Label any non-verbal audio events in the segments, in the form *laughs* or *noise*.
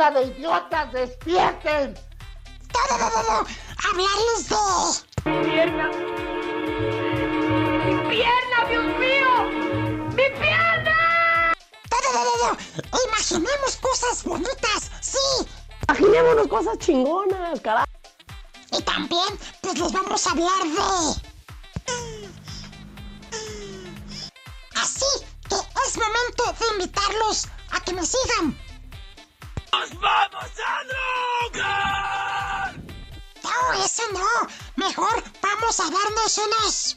¡Bola de idiotas, despierten! ¡No, no, no, no! ¡Hablarles de... ¡Pierna! ¡Mi pierna, Dios mío! ¡Mi pierna! ¡No, no, no, no! ¡Imaginemos cosas bonitas! ¡Sí! Imaginémonos cosas chingonas, carajo. Y también, pues les vamos a hablar de... Así que es momento de invitarlos a que me sigan. ¡Nos vamos a drogar! No, eso no. Mejor vamos a darnos unos...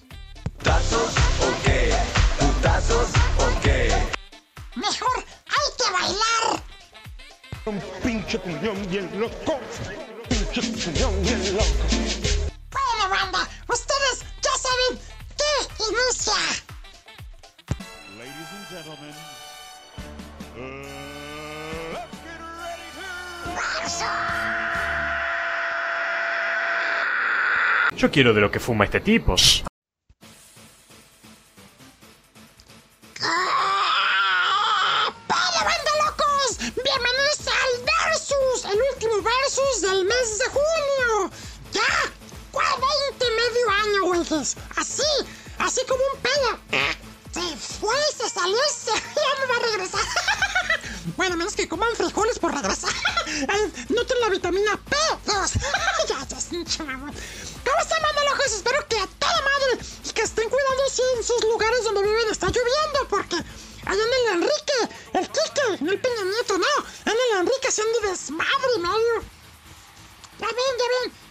¿Putazos o qué? ¿Putazos o qué? Mejor hay que bailar. Un pinche cuñón bien loco. Pinche cuñón bien loco. Bueno, banda, ustedes ya saben que inicia. Ladies and gentlemen, Yo quiero de lo que fuma este tipo. ¡Para, banda locos! ¡Bienvenidos al Versus! El último Versus del mes de junio. ¡Ya! ¡Cuál 20 medio año, güeyes! Así, así como un pedo. Se fue, se salió, se... *laughs* ya no va a regresar. *laughs* bueno, menos que coman frijoles por regresar. *laughs* Ay, Noten la vitamina P2. *laughs* ya, ya. ¿Cómo están, banda locos? Espero que a toda madre y que estén cuidándose en sus lugares donde viven. Está lloviendo porque allá en el Enrique, el Quique, no el Peña Nieto, no. En el Enrique haciendo desmadre, medio. Ya ven, ya ven.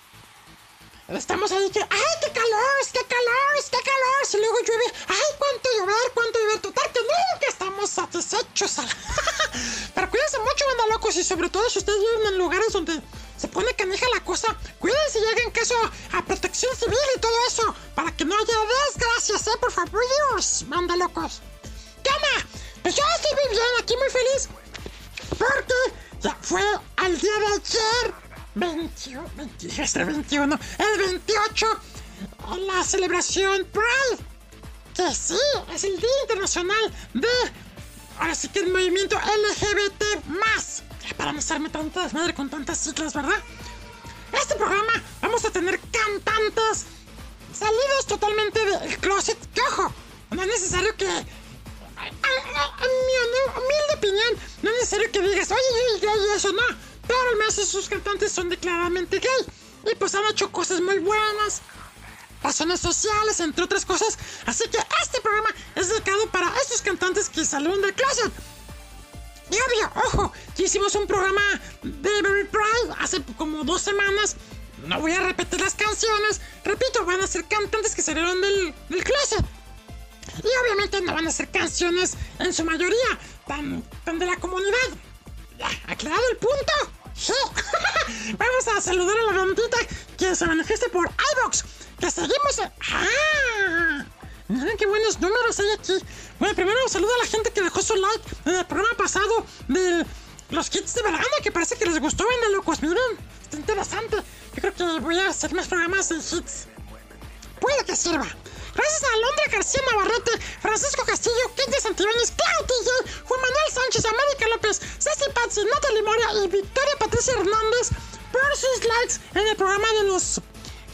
Estamos ahí que, ¡ay, qué calor! ¡Qué calor! ¡Qué calor! Si luego llueve, ¡ay, cuánto llover! ¡Cuánto llover! Total, que nunca estamos satisfechos. *laughs* Pero cuídense mucho, banda locos, y sobre todo si ustedes viven en lugares donde se pone canija la cosa, cuídense y hagan caso a protección civil y todo eso, para que no haya desgracias, ¿eh? Por favor, Dios, banda locos. ¿Qué onda? Pues yo estoy bien, aquí muy feliz, porque ya fue al día de ayer, 21, 20, este 21, el 28, la celebración Pride. Que sí, es el Día Internacional de. Ahora sí que el movimiento LGBT. más. Para no estarme tanta desmadre con tantas siglas, ¿verdad? Este programa vamos a tener cantantes salidos totalmente del closet. Que ojo, no es necesario que. En mi humi- humilde opinión, no es necesario que digas, oye, yo y eso no. Pero menos esos cantantes son declaradamente gay. Y pues han hecho cosas muy buenas razones sociales, entre otras cosas. Así que este programa es dedicado para estos cantantes que salieron del closet. Y obvio, ojo, ya hicimos un programa de Baby Pride hace como dos semanas. No voy a repetir las canciones. Repito, van a ser cantantes que salieron del, del closet. Y obviamente no van a ser canciones en su mayoría tan, tan de la comunidad. Aclarado el punto. Sí. *laughs* Vamos a saludar a la bandita que se manifieste por iBox. Que seguimos. en- ¡Ah! Miren qué buenos números hay aquí. Bueno, primero saludo a la gente que dejó su like en el programa pasado de los kits de verano, que parece que les gustó, ven locos. Miren, está interesante. Yo creo que voy a hacer más programas de hits. Puede que sirva. Gracias a Alondra García Navarrete, Francisco Castillo, Kit de Santibáñez, TJ, Juan Manuel Sánchez, América López, Ceci Patsy, Natalie Moria y Victoria Patricia Hernández por sus likes en el programa de los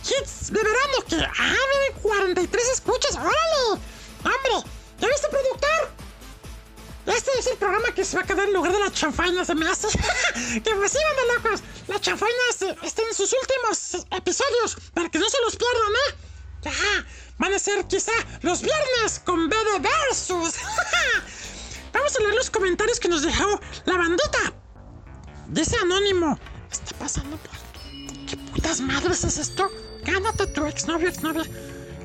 hits de verano. Que, miren, 43 escuchas, órale. Hombre, ¿ya viste, productor? Este es el programa que se va a quedar en lugar de la chanfaina, se me hace. *laughs* que pues sí, de locos. La chanfaina este, está en sus últimos episodios, para que no se los pierdan, ¿eh? Van a ser quizá los viernes con B de Versus. *laughs* Vamos a leer los comentarios que nos dejó la bandita. Dice Anónimo, está pasando por... ¿Qué putas madres es esto? Gánate tu exnovio, exnovia.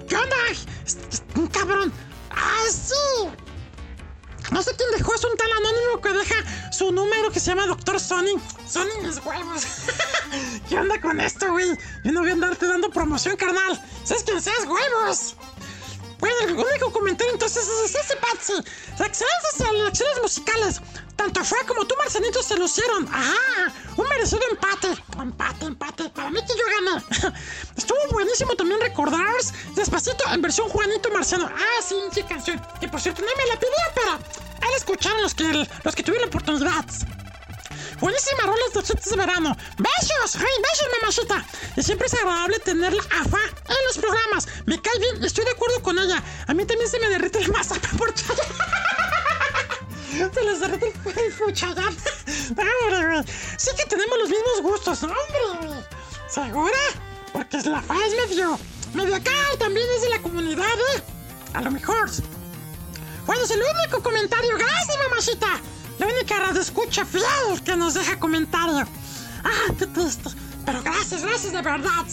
¿Qué onda? Un cabrón. ¡Ah, sí! No sé quién dejó, es un tal anónimo que deja su número que se llama Doctor Sonic. Sonic mis huevos. *laughs* ¿Qué onda con esto, güey? Yo no voy a andarte dando promoción, carnal. ¿Sabes quién seas, huevos? Bueno, el único comentario entonces es ese, Patsy. Excelentes elecciones musicales. Tanto Fue como tú, Marcelito, se lucieron. Ajá, un merecido empate. Empate, empate. Para mí que yo gané. *laughs* Estuvo buenísimo también recordar Despacito en versión Juanito Marciano. Ah, sí, sí, canción. Que por cierto, no me la pidieron, pero ahí la escucharon los que, los que tuvieron la oportunidad. Buenísima rola de chistes de verano. ¡Besos! ¡Hey, besos, mamacita! Y siempre es agradable tenerla a fa en los programas. Me cae bien estoy de acuerdo con ella. A mí también se me derrite la masa por. *laughs* Se les derrite el güey. *laughs* Sí que tenemos los mismos gustos, ¿no, hombre? ¿Segura? Porque la fa es medio... Medio acá y también es de la comunidad, ¿eh? A lo mejor. Bueno, es el único comentario. Gracias, mamacita. La única radio escucha fiel que nos deja comentario. Ah, qué triste. Pero gracias, gracias de verdad.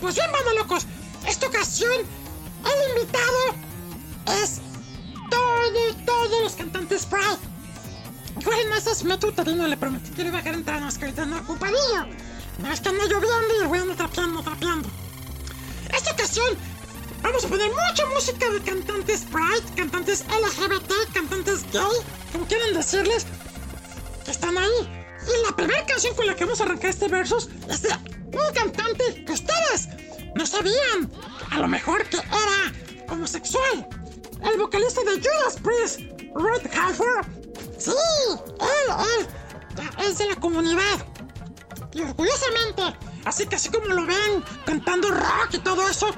Pues bien, banda locos. Esta ocasión, el invitado es todos, todos los cantantes Pride. Igual no es método uterino, le prometí que le iba a dejar entrar, no es que ahorita ando ocupadillo. No es que anda lloviendo y güey anda trapeando, trapeando. Esta ocasión vamos a poner mucha música de cantantes Pride, cantantes LGBT, cantantes gay, como quieran decirles, que están ahí. Y la primera canción con la que vamos a arrancar este versus es de un cantante que ustedes no sabían. A lo mejor que era homosexual. El vocalista de Judas Priest, Rod Halford. Sí, él, él, es de la comunidad. Y orgullosamente. Así que así como lo ven cantando rock y todo eso,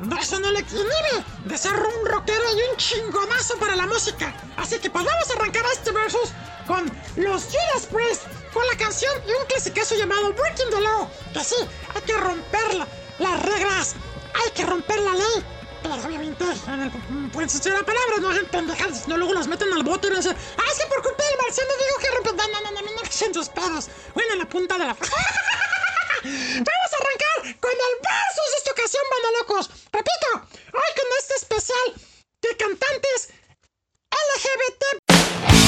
no, eso no le inhibe de un rockero y un chingonazo para la música. Así que pues vamos a arrancar este versus con los Judas Priest, con la canción y un clasicazo llamado Breaking the Law. Que sí, hay que romper la- las reglas, hay que romper la ley. Pero obviamente, en el, pueden ser la palabra, no hacen pendejadas, no luego las meten al bote y no dicen, ah, es que por culpa del marciano digo que rompen. No, no, no, no, no, no, la punta de la. *laughs* Vamos a arrancar con el versus de esta ocasión, banda locos. Repito, hoy con este especial de cantantes LGBT.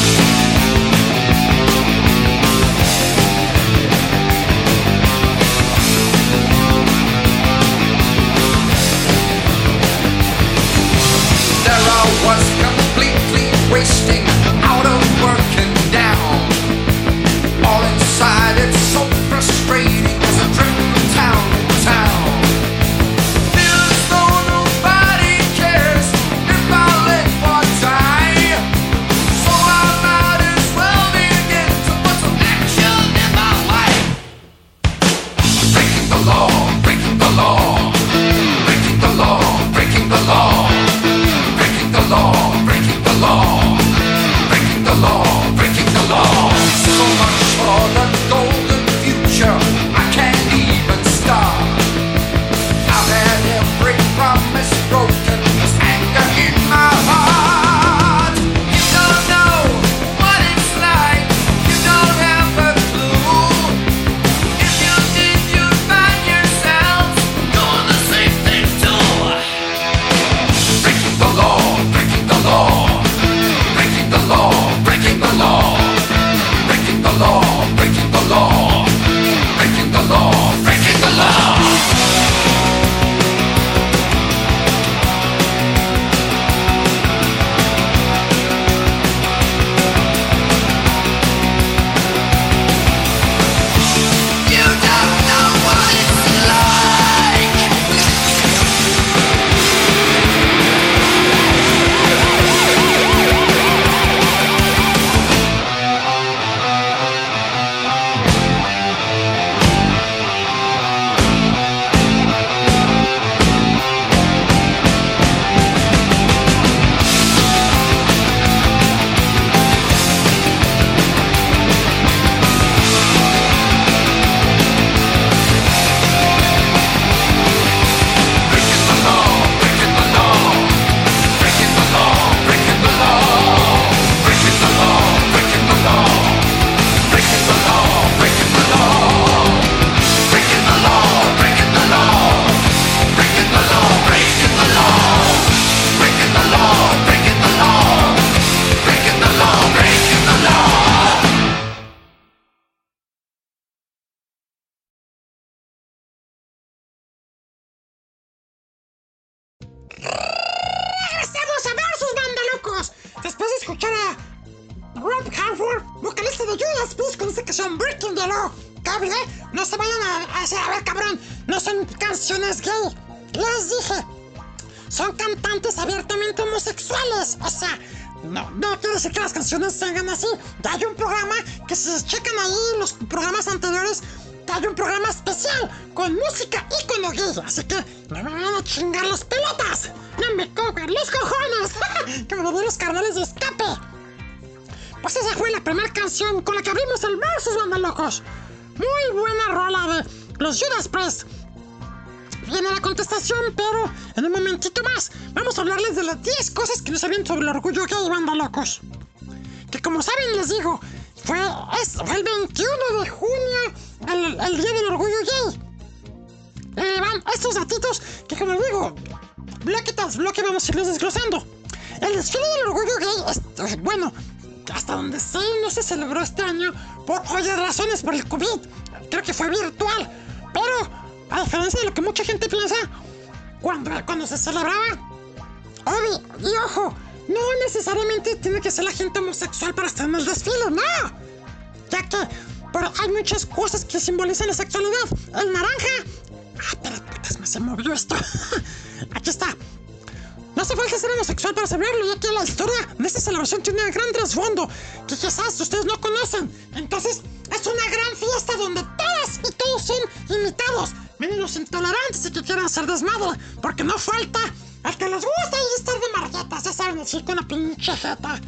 Celebración tiene un gran trasfondo que quizás ustedes no conocen. Entonces, es una gran fiesta donde todas y todos son invitados. Miren los intolerantes y que quieran hacer desmadre, porque no falta al que les gusta y estar de marquetas, ya saben, decir con una pinche jeta.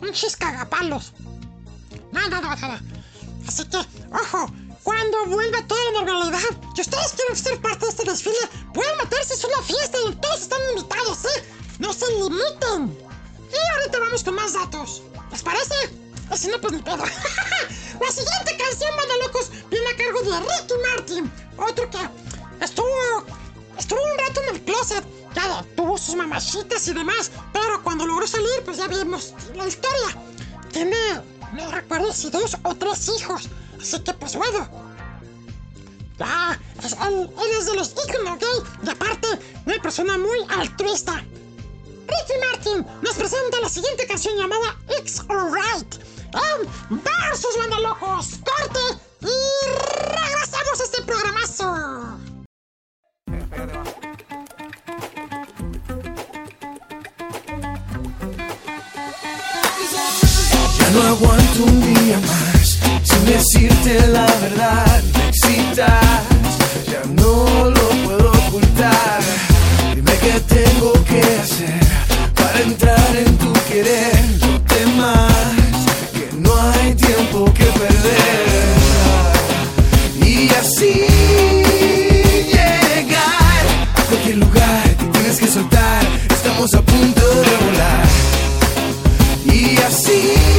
Pinches cagapalos. No, no, no. Así que, ojo, cuando vuelva toda la normalidad, y ustedes quieren ser parte de este desfile, pueden meterse, es una fiesta y todos están invitados, ¿eh? No se limiten. Y ahorita vamos con más datos. ¿Les parece? Y si no, pues ni pedo. *laughs* la siguiente canción, Banda Locos, viene a cargo de Ricky Martin. Otro que estuvo, estuvo un rato en el closet. Ya tuvo sus mamachitas y demás. Pero cuando logró salir, pues ya vimos la historia. Tiene, no recuerdo si dos o tres hijos. Así que, pues bueno. Ya, pues él, él es de los íconos gay. Y aparte, una persona muy altruista. Ricky Martin nos presenta la siguiente canción llamada It's Alright en Versus Banda Locos. Corte y regresamos a este programazo. Ya no aguanto un día más sin decirte la verdad. Me excitas, ya no lo puedo ocultar. Tengo que hacer para entrar en tu querer. No temas que no hay tiempo que perder. Y así llegar a cualquier lugar que tienes que soltar. Estamos a punto de volar. Y así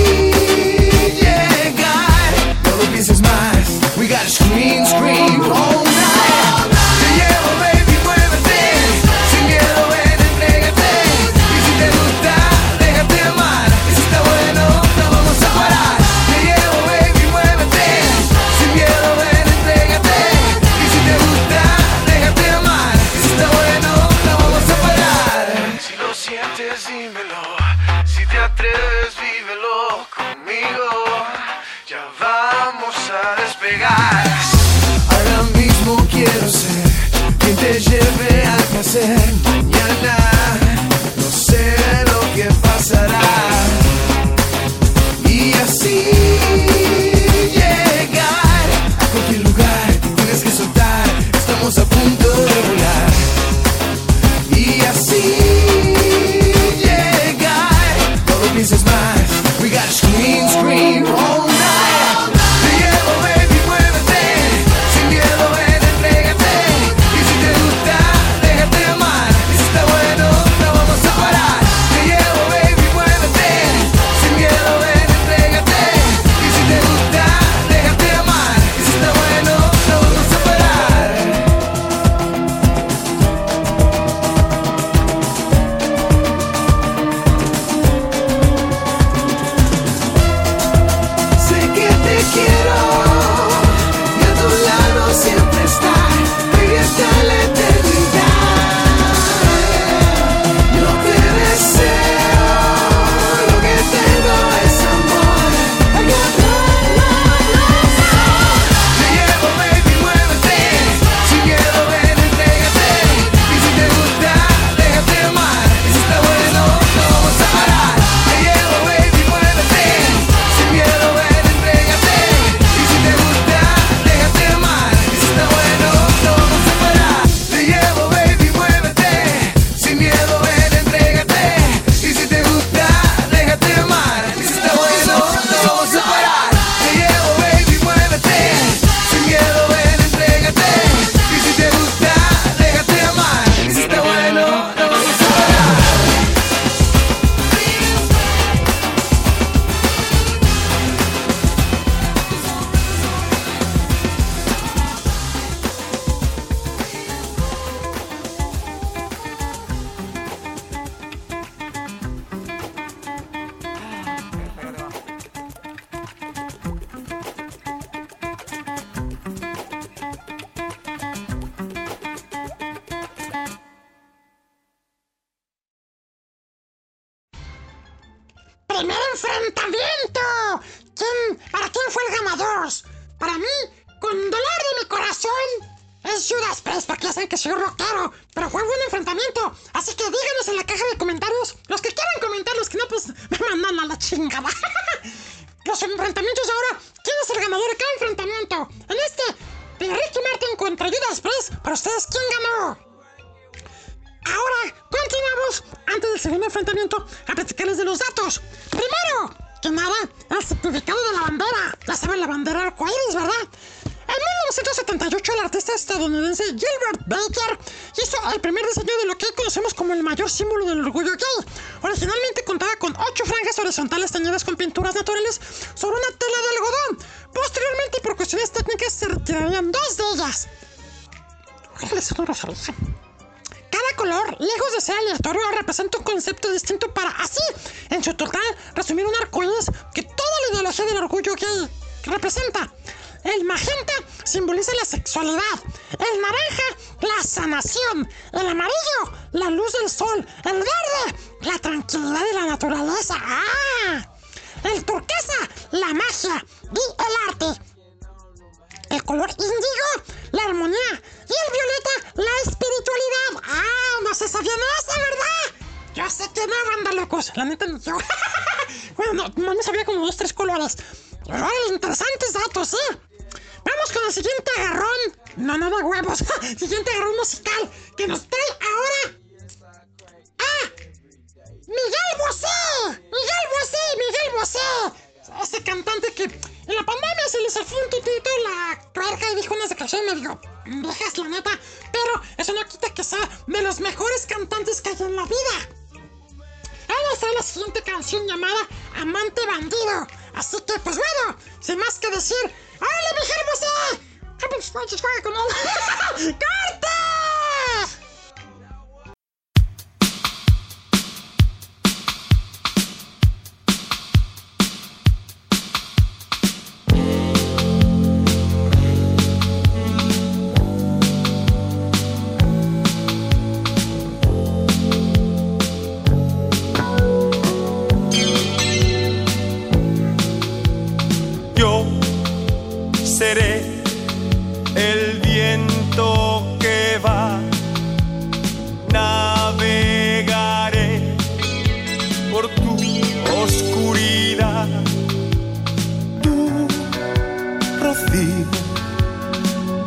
conocí,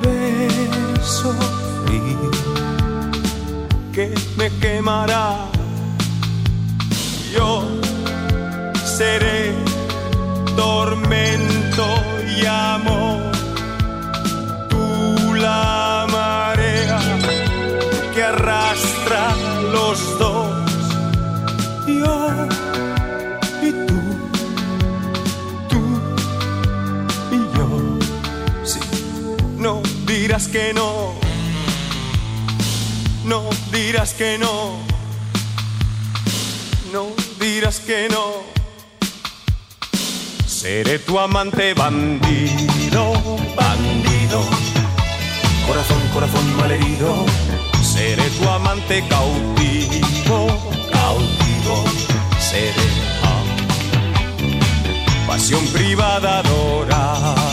beso frío que me quemará. que no, no dirás que no, no dirás que no. Seré tu amante bandido, bandido, corazón, corazón malherido. Seré tu amante cautivo, cautivo, seré. Ah. Pasión privada dorada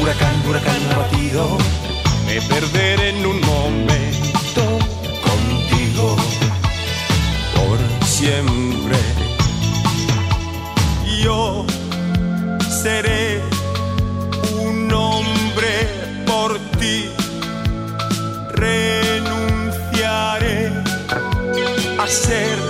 Huracán, huracán abatido, me perderé en un momento contigo por siempre. Yo seré un hombre por ti, renunciaré a ser.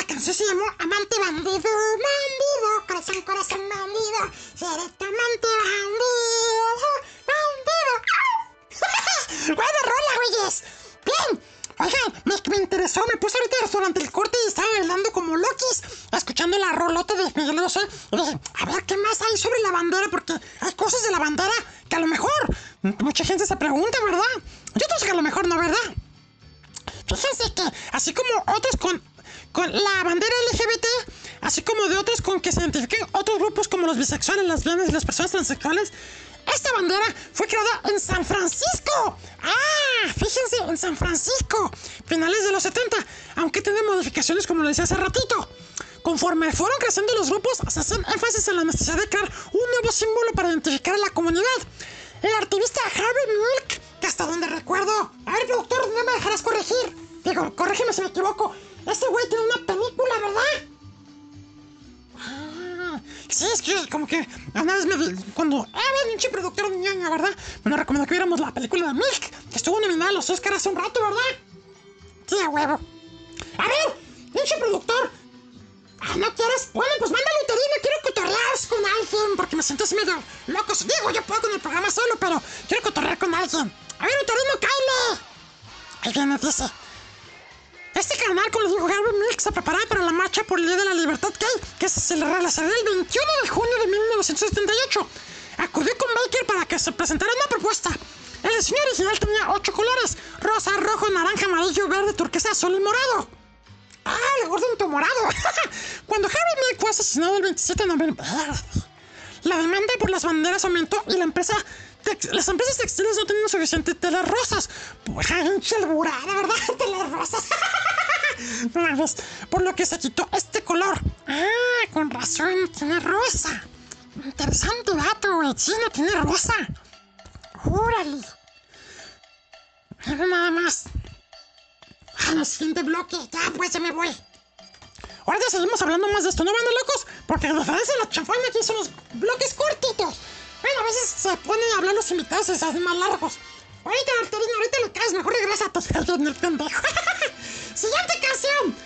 La canción se llamó Amante Bandido. Bandido, corazón, corazón bandido. Seré tu amante bandido. Bandido. *laughs* Buena rola, güeyes. Bien. Oigan, me, me interesó, me puse ahorita durante el corte y estaba bailando como Lokis, escuchando la rolota de Miguel Bosé. Y dije, a ver qué más hay sobre la bandera, porque hay cosas de la bandera que a lo mejor mucha gente se pregunta, ¿verdad? Yo sé que a lo mejor no, ¿verdad? Fíjense que, así como otros con, con la bandera LGBT, así como de otros con que se identifiquen otros grupos como los bisexuales, las lesbianas y las personas transexuales, esta bandera fue creada en San Francisco. ¡Ah! Fíjense, en San Francisco, finales de los 70, aunque tiene modificaciones como lo decía hace ratito. Conforme fueron creciendo los grupos, se hacen énfasis en la necesidad de crear un nuevo símbolo para identificar a la comunidad. El activista Harvey Milk, que hasta donde recuerdo. A ver, productor, no me dejarás corregir. Digo, corrígeme si me equivoco. Este güey tiene una película, ¿verdad? Ah, sí, es que como que una vez me. Cuando. Ah, pinche productor ñaña, ¿verdad? Me recomendó que viéramos la película de Milk, que estuvo nominada a los Oscars hace un rato, ¿verdad? Sí, a huevo. A ver, pinche productor. Ah, ¿no quieres? Bueno, pues mándale un terino, quiero cotorrear con alguien, porque me siento medio loco. Digo, yo puedo con el programa solo, pero quiero cotorrear con alguien. A ver, Uterino, cállate. Ahí viene, dice. Este canal, como les dijo Harvey Milk, se preparaba para la marcha por el Día de la Libertad gay, que se realizaría el 21 de junio de 1978. Acudió con Baker para que se presentara una propuesta. El diseño original tenía ocho colores: rosa, rojo, naranja, amarillo, verde, turquesa, azul y morado. ¡Ah, el gordo morado! *laughs* Cuando Harvey Milk fue asesinado el 27 de noviembre, la demanda por las banderas aumentó y la empresa las empresas textiles no tenían suficiente telas rosas. Pues, hinche alburada, ¿verdad? *laughs* *laughs* Telas rosas. Por lo que se quitó este color. Ah, con razón, tiene rosa. Interesante dato, güey. No tiene rosa. Órale. Mira nada más. Ah, el siguiente bloque. Ya, pues, ya me voy. Ahorita seguimos hablando más de esto, ¿no van de locos? Porque diferencia de la chafana aquí son los bloques cortitos. Bueno, a veces se ponen a hablar los invitados y más largos. Ahorita, Arturino, ahorita le caes, mejor regresa a tu en el pendejo. *laughs* Siguiente canción.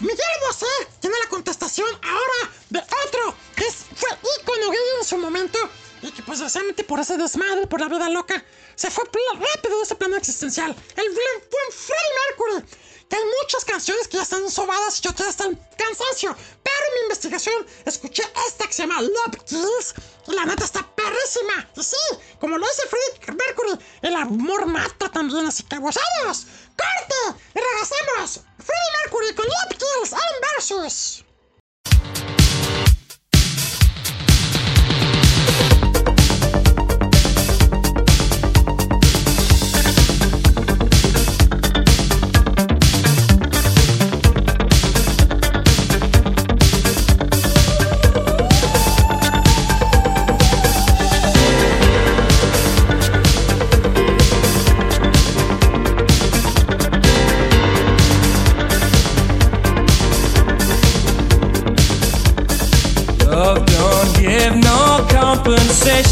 Miguel Bosé tiene la contestación ahora de otro que fue ícono gay en su momento y que pues desgraciadamente por ese desmadre, por la vida loca, se fue rápido de ese plano existencial. El buen Freddie Mercury. Que hay muchas canciones que ya están sobadas y otras están cansancio. Pero en mi investigación escuché esta que se llama Love Kills y la neta está perrísima. Y sí, como lo dice Freddie Mercury, el amor mata también, así que abusados. ¡Corte! Y regresamos. Freddie Mercury con Love Kills en Versus.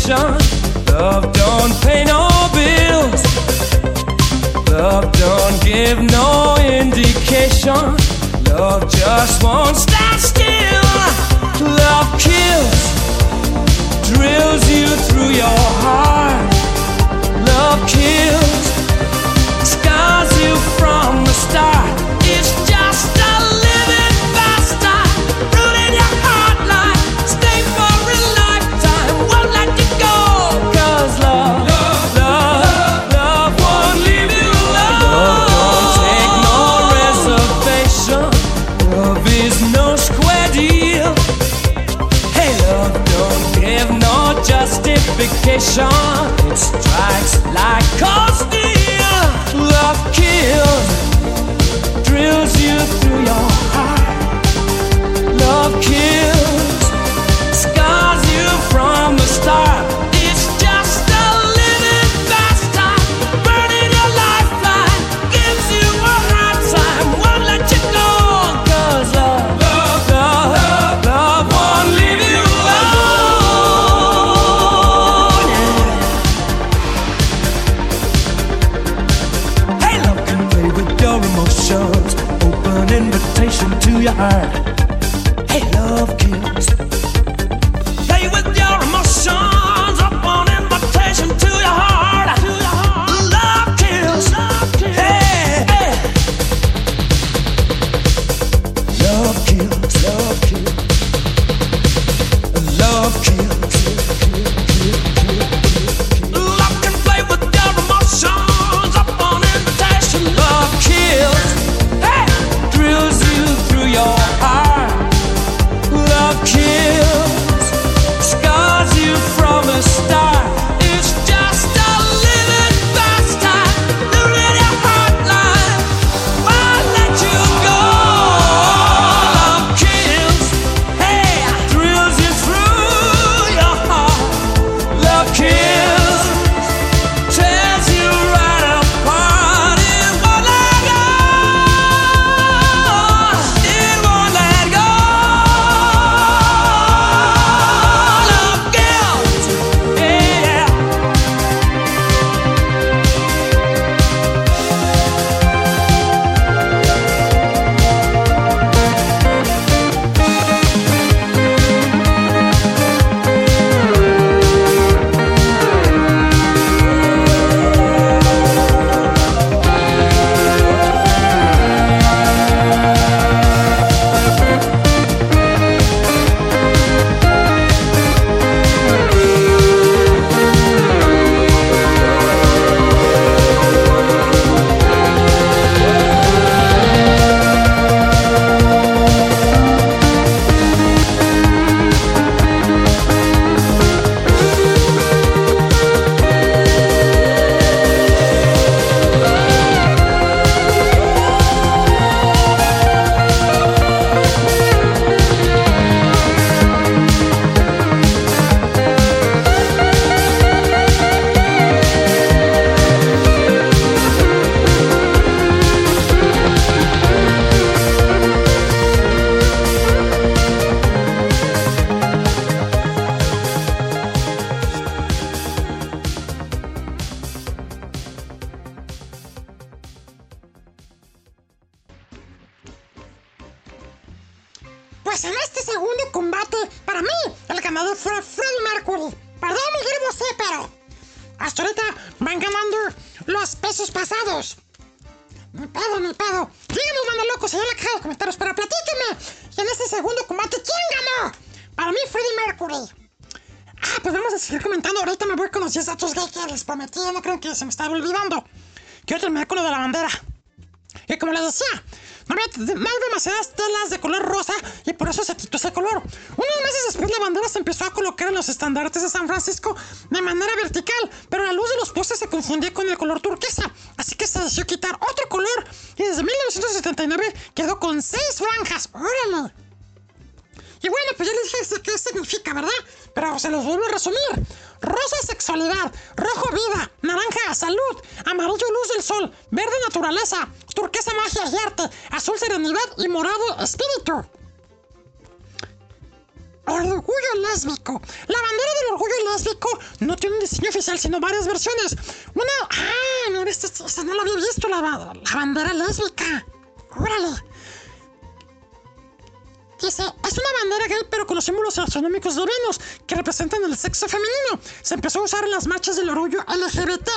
Compensation. Love don't pay no bills. Love don't give no indication. Love just won't stand still. Sean. Heart. Freddie Mercury. Perdón, Miguel Bosé, pero hasta ahorita van ganando los pesos pasados. Ni pedo, ni pedo. Díganos, mano locos, allá en la caja de comentarios, pero platíquenme. Y en este segundo combate, ¿quién ganó? Para mí, Freddie Mercury. Ah, pues vamos a seguir comentando. Ahorita me voy con los 10 datos gay que les prometí. No creo que se me estaba olvidando. Quiero terminar con lo de la bandera. Y como les decía, hay demasiadas telas de color rosa y por eso se quitó ese color. Unos meses después la bandera se empezó a colocar en los estandartes de San Francisco de manera vertical, pero la luz de los postes se confundía con el color turquesa, así que se decidió quitar otro color y desde 1979 quedó con seis franjas. ¡Órale! Y bueno, pues ya les dije qué significa, ¿verdad? Pero se los vuelvo a resumir. Rosa sexualidad, rojo vida, naranja salud, amarillo luz del sol, verde naturaleza, turquesa magia y arte, azul serenidad y morado espíritu. Orgullo lésbico. La bandera del orgullo lésbico no tiene un diseño oficial, sino varias versiones. Una. ¡Ah! No, la había visto, la, la bandera lésbica. ¡Órale! Dice, es una bandera gay pero con los símbolos astronómicos Venus que representan el sexo femenino. Se empezó a usar en las marchas del orgullo LGBT.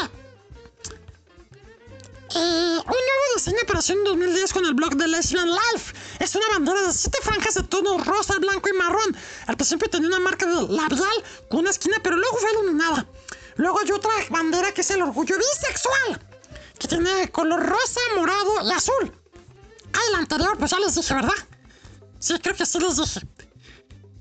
Eh, un nuevo diseño apareció en 2010 con el blog de Lesbian Life. Es una bandera de siete franjas de tono rosa, blanco y marrón. Al principio tenía una marca de labial con una esquina, pero luego fue iluminada. Luego hay otra bandera que es el orgullo bisexual, que tiene color rosa, morado y azul. Ah, el anterior, pues ya les dije, ¿verdad? Sí, creo que sí les dije.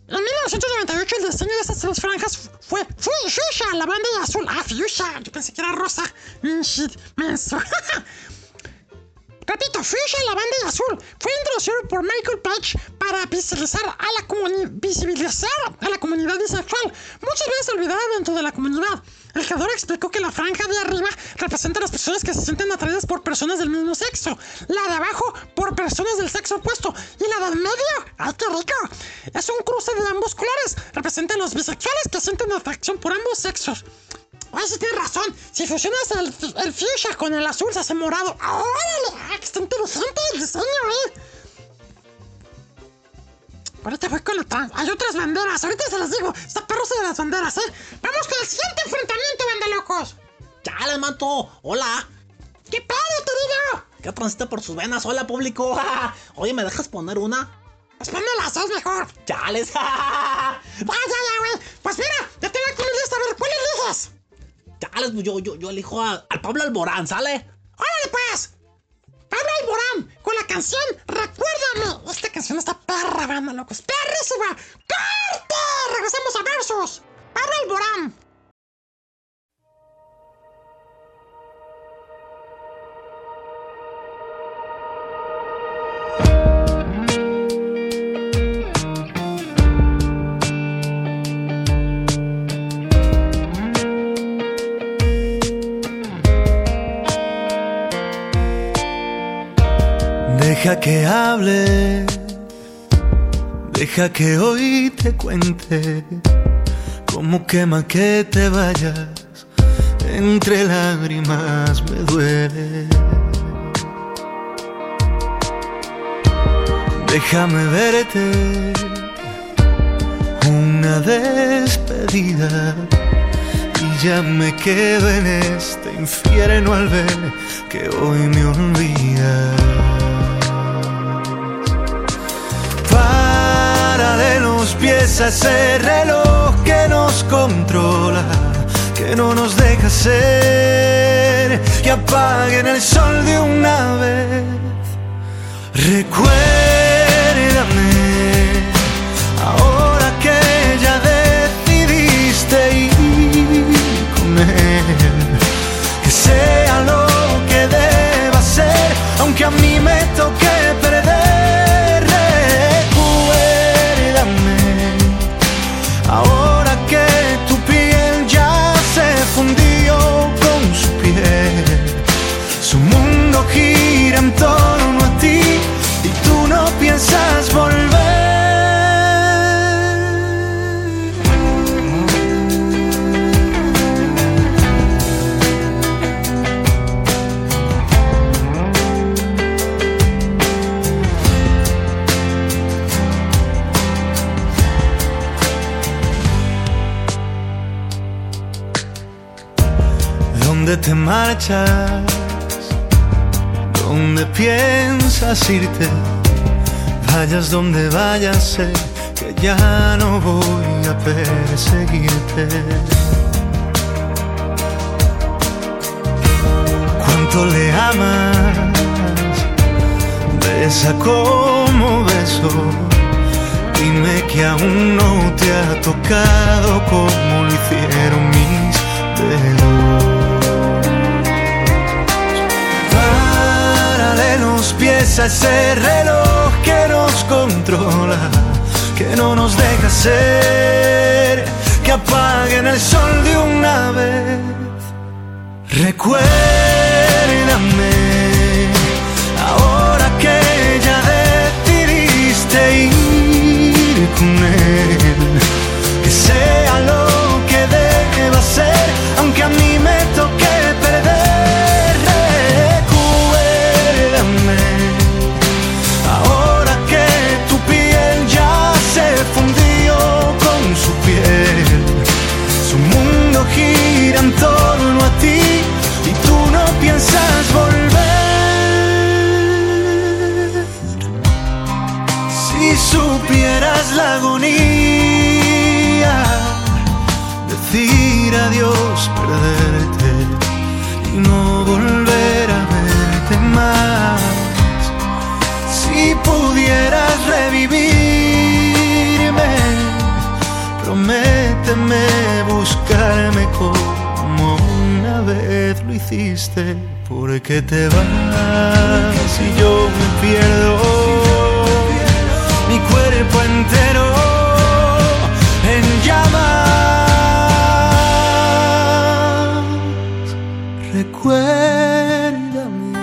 En 1998 el diseño de esas tres franjas fue Fuchsia, la banda de azul. Ah, Fuchsia, yo pensé que era rosa. Mm, shit, menso. *laughs* Repito, Fuchsia, la banda de azul, fue introducido por Michael Page para visibilizar a la, visibilizar a la comunidad bisexual, muchas veces olvidada dentro de la comunidad. El creador explicó que la franja de arriba representa a las personas que se sienten atraídas por personas del mismo sexo, la de abajo por personas del sexo opuesto y la del medio, ¡ay qué rico! Es un cruce de ambos colores, representa a los bisexuales que sienten atracción por ambos sexos. Ay, sí tienes razón. Si fusionas el, el fuchsia con el azul se hace morado. ¡Ah, ¡Órale! ¡Ah, está interesante el diseño, eh! Ahorita voy con otra. Hay otras banderas. Ahorita se las digo. Está perrosa de las banderas, ¿eh? Vamos con el siguiente enfrentamiento, banda locos. ¡Chale, manto! ¡Hola! ¿Qué pedo, te digo? ¿Qué transita por sus venas? ¡Hola, público! *laughs* Oye, ¿me dejas poner una? Pues ponme las dos mejor. ¡Chales! *laughs* Ah, ya, güey. Pues mira, ya tengo aquí mi lista. A ver, ¿cuál eliges? ¡Chales! pues Yo, yo, yo elijo a- al Pablo Alborán, ¿sale? ¡Órale, pues! Pablo Alborán con la canción Recuérdame. Esta canción está perra, banda locos. ¡Perrísima! ¡Corte! Regresamos a Versus. Pablo Alborán. Deja que hable, deja que hoy te cuente cómo quema que te vayas. Entre lágrimas me duele. Déjame verte una despedida y ya me quedo en este infierno al ver que hoy me olvidas. Pies a ese reloj que nos controla, que no nos deja ser, que apaguen el sol de una vez. Recuérdame, ahora que ya decidiste ir con él, que sea lo que deba ser, aunque a mí me toque te marchas? ¿Dónde piensas irte? Vayas donde vayas, sé que ya no voy a perseguirte. ¿Cuánto le amas? Besa como beso. Dime que aún no te ha tocado como lo hicieron mis dedos. pieza ese reloj que nos controla, que no nos deja ser, que apaguen el sol de una vez. Recuérdame, ahora que ya decidiste ir con él, que sea lo que deba ser adiós perderte y no volver a verte más. Si pudieras revivirme, prométeme buscarme como una vez lo hiciste, porque te vas y yo me pierdo. Mi cuerpo entero Recuérdame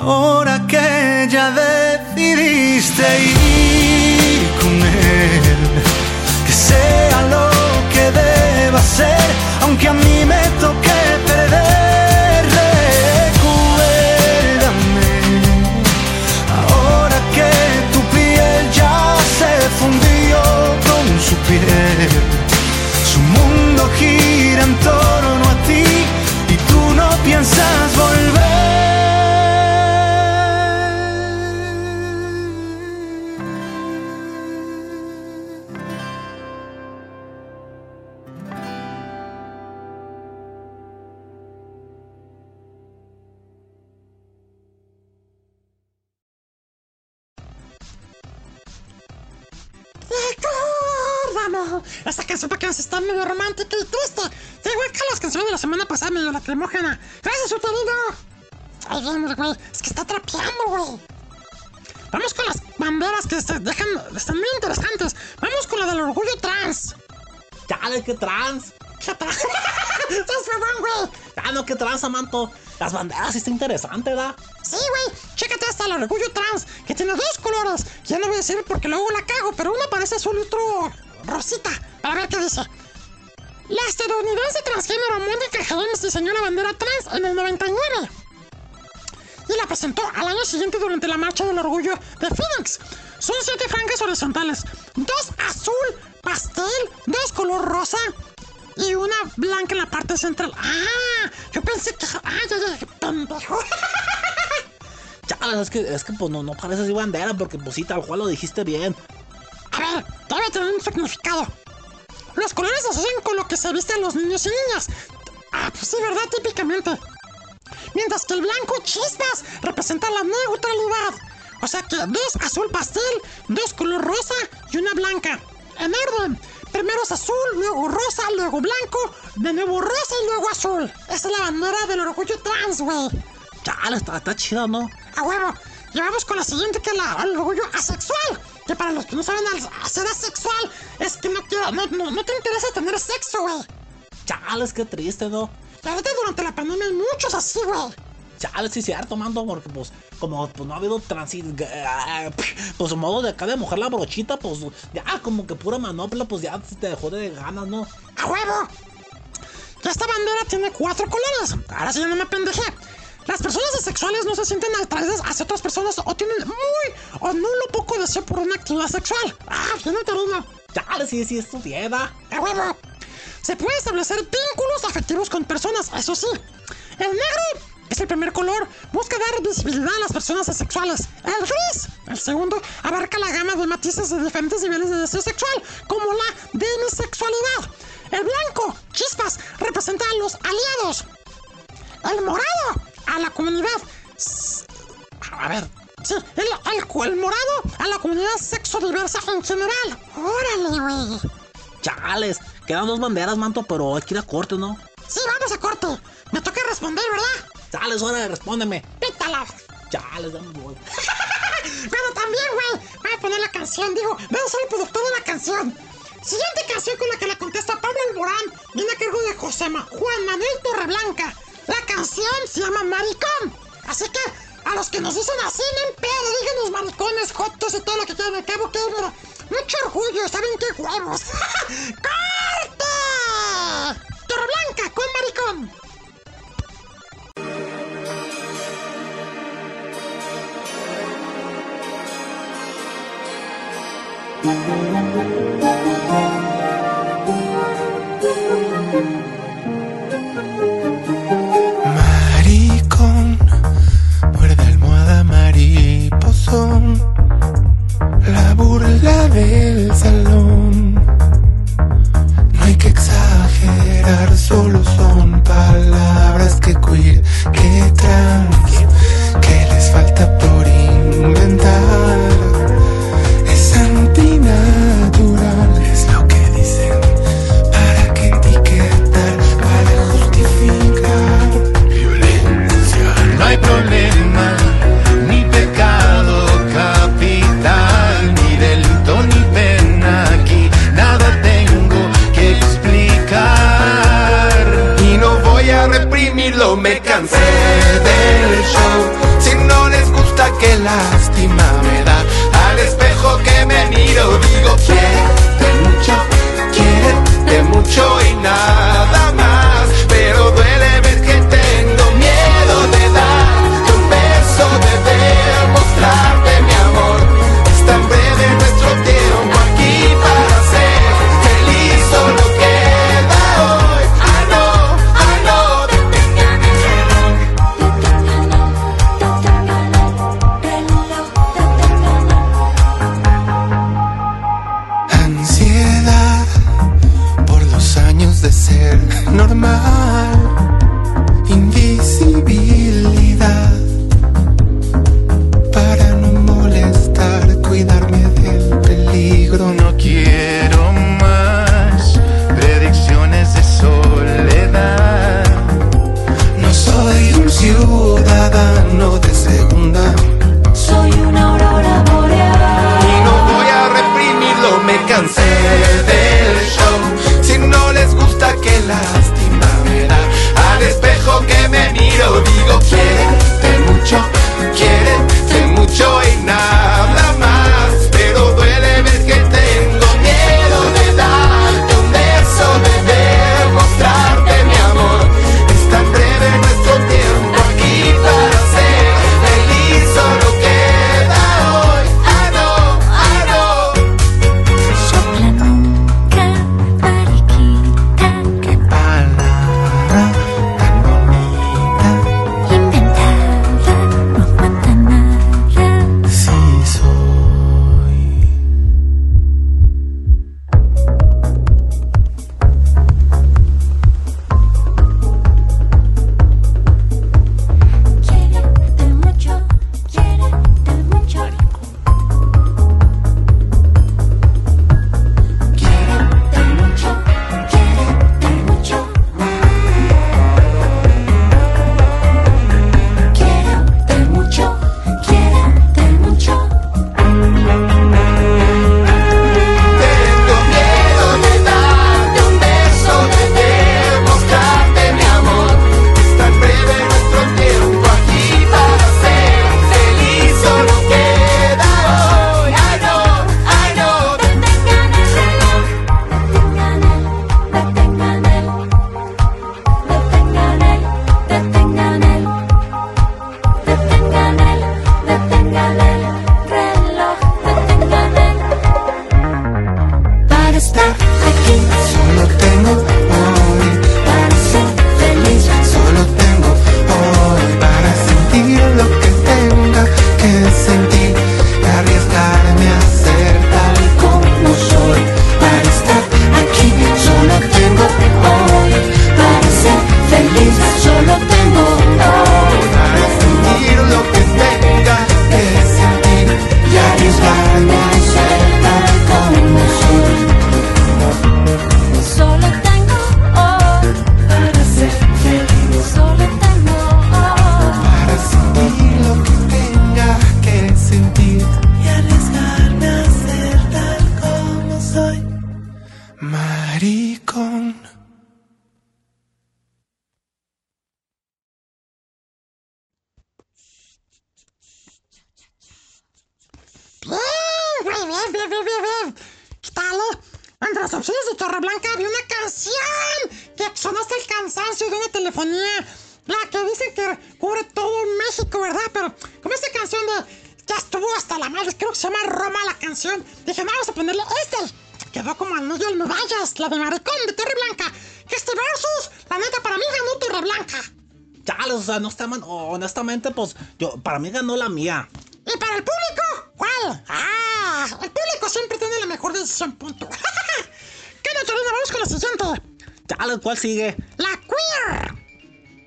ahora que ya decidiste ir con él, que sea lo que deba ser, aunque a mí me toque perder. Recuérdame ahora que tu piel ya se fundió con su piel. Su mundo gira en torno está medio romántica y triste. Da igual que las canciones de la semana pasada, medio lacrimógena. Gracias, Uterino. Ay, bien, güey. Es que está trapeando, güey. Vamos con las banderas que se dejan. Están muy interesantes. Vamos con la del orgullo trans. Chale, qué trans. ¿Qué trans? *laughs* Estás güey. Ah, no, qué trans, Amanto. Las banderas sí está interesante, ¿verdad? Sí, güey. Chécate hasta el orgullo trans, que tiene dos colores. Ya no voy a decir porque luego la cago, pero uno parece azul y otro rosita. A ver qué dice. La estadounidense transgénero Mónica Helms diseñó la bandera trans en el 99 y la presentó al año siguiente durante la marcha del orgullo de Phoenix. Son siete franjas horizontales, dos azul pastel, dos color rosa y una blanca en la parte central. Ah, yo pensé que. Ah, ya, ya, qué pendejo. *laughs* Chale, es que, es que pues no, no parece así bandera, porque pues sí, tal cual lo dijiste bien. A ver, debe tener un significado. Los colores asocian con lo que se visten los niños y niñas. Ah, pues sí, ¿verdad? Típicamente. Mientras que el blanco chispas representa la neutralidad. O sea que dos azul pastel, dos color rosa y una blanca. En orden. Primero es azul, luego rosa, luego blanco, de nuevo rosa y luego azul. Esa es la bandera del orgullo trans, güey. Chale, está, está chido, ¿no? A huevo. Y vamos con la siguiente que es la, el orgullo asexual. Que para los que no saben, ser asexual es que no, quiero- no, no, no te interesa tener sexo, güey. Chales, qué triste, ¿no? La verdad, durante la pandemia hay muchos así, güey. Chale, sí, cierto, mando, porque pues, como pues, no ha habido transit, pues modo de acá de mojar la brochita, pues ya como que pura manopla, pues ya te dejó de ganas, ¿no? ¡A huevo! Esta bandera tiene cuatro colores. Ahora sí ya no me pendejé. Las personas asexuales no se sienten atraídas hacia otras personas o tienen muy o nulo poco deseo por una actividad sexual. ¡Ah, bien terreno! Chale, sí, sí, es tu tienda. ¡A huevo! Se puede establecer vínculos afectivos con personas, eso sí. El negro es el primer color, busca dar visibilidad a las personas asexuales. El gris, el segundo, abarca la gama de matices de diferentes niveles de deseo sexual, como la demisexualidad. El blanco, chispas, representa a los aliados. El morado, a la comunidad. A ver, sí, el, el, el morado, a la comunidad sexo diversa en general. Órale, güey. Chales, quedan dos banderas, manto, pero hay que ir a corte, ¿no? Sí, vamos a corte. Me toca responder, ¿verdad? Chales, ahora respóndeme. Pítala. Chales, ya me voy. Pero también, güey, voy a poner la canción. Digo, voy a ser el productor de la canción. Siguiente canción con la que le contesta Pablo Alborán viene a cargo de José Ma- Juan Manuel Torreblanca. La canción se llama Maricón. Así que, a los que nos dicen así, no pedo, díganos maricones, jotos y todo lo que quieran. Al cabo que, mira, mucho orgullo, ¿saben qué huevos? *laughs* ¡Corte! Torreblanca con Maricón. Maricón, para mí ganó la mía. ¿Y para el público? ¿Cuál? ¡Ah! El público siempre tiene la mejor decisión, punto. *laughs* ¿Qué naturaleza? Vamos con la ¿cuál sigue? La queer.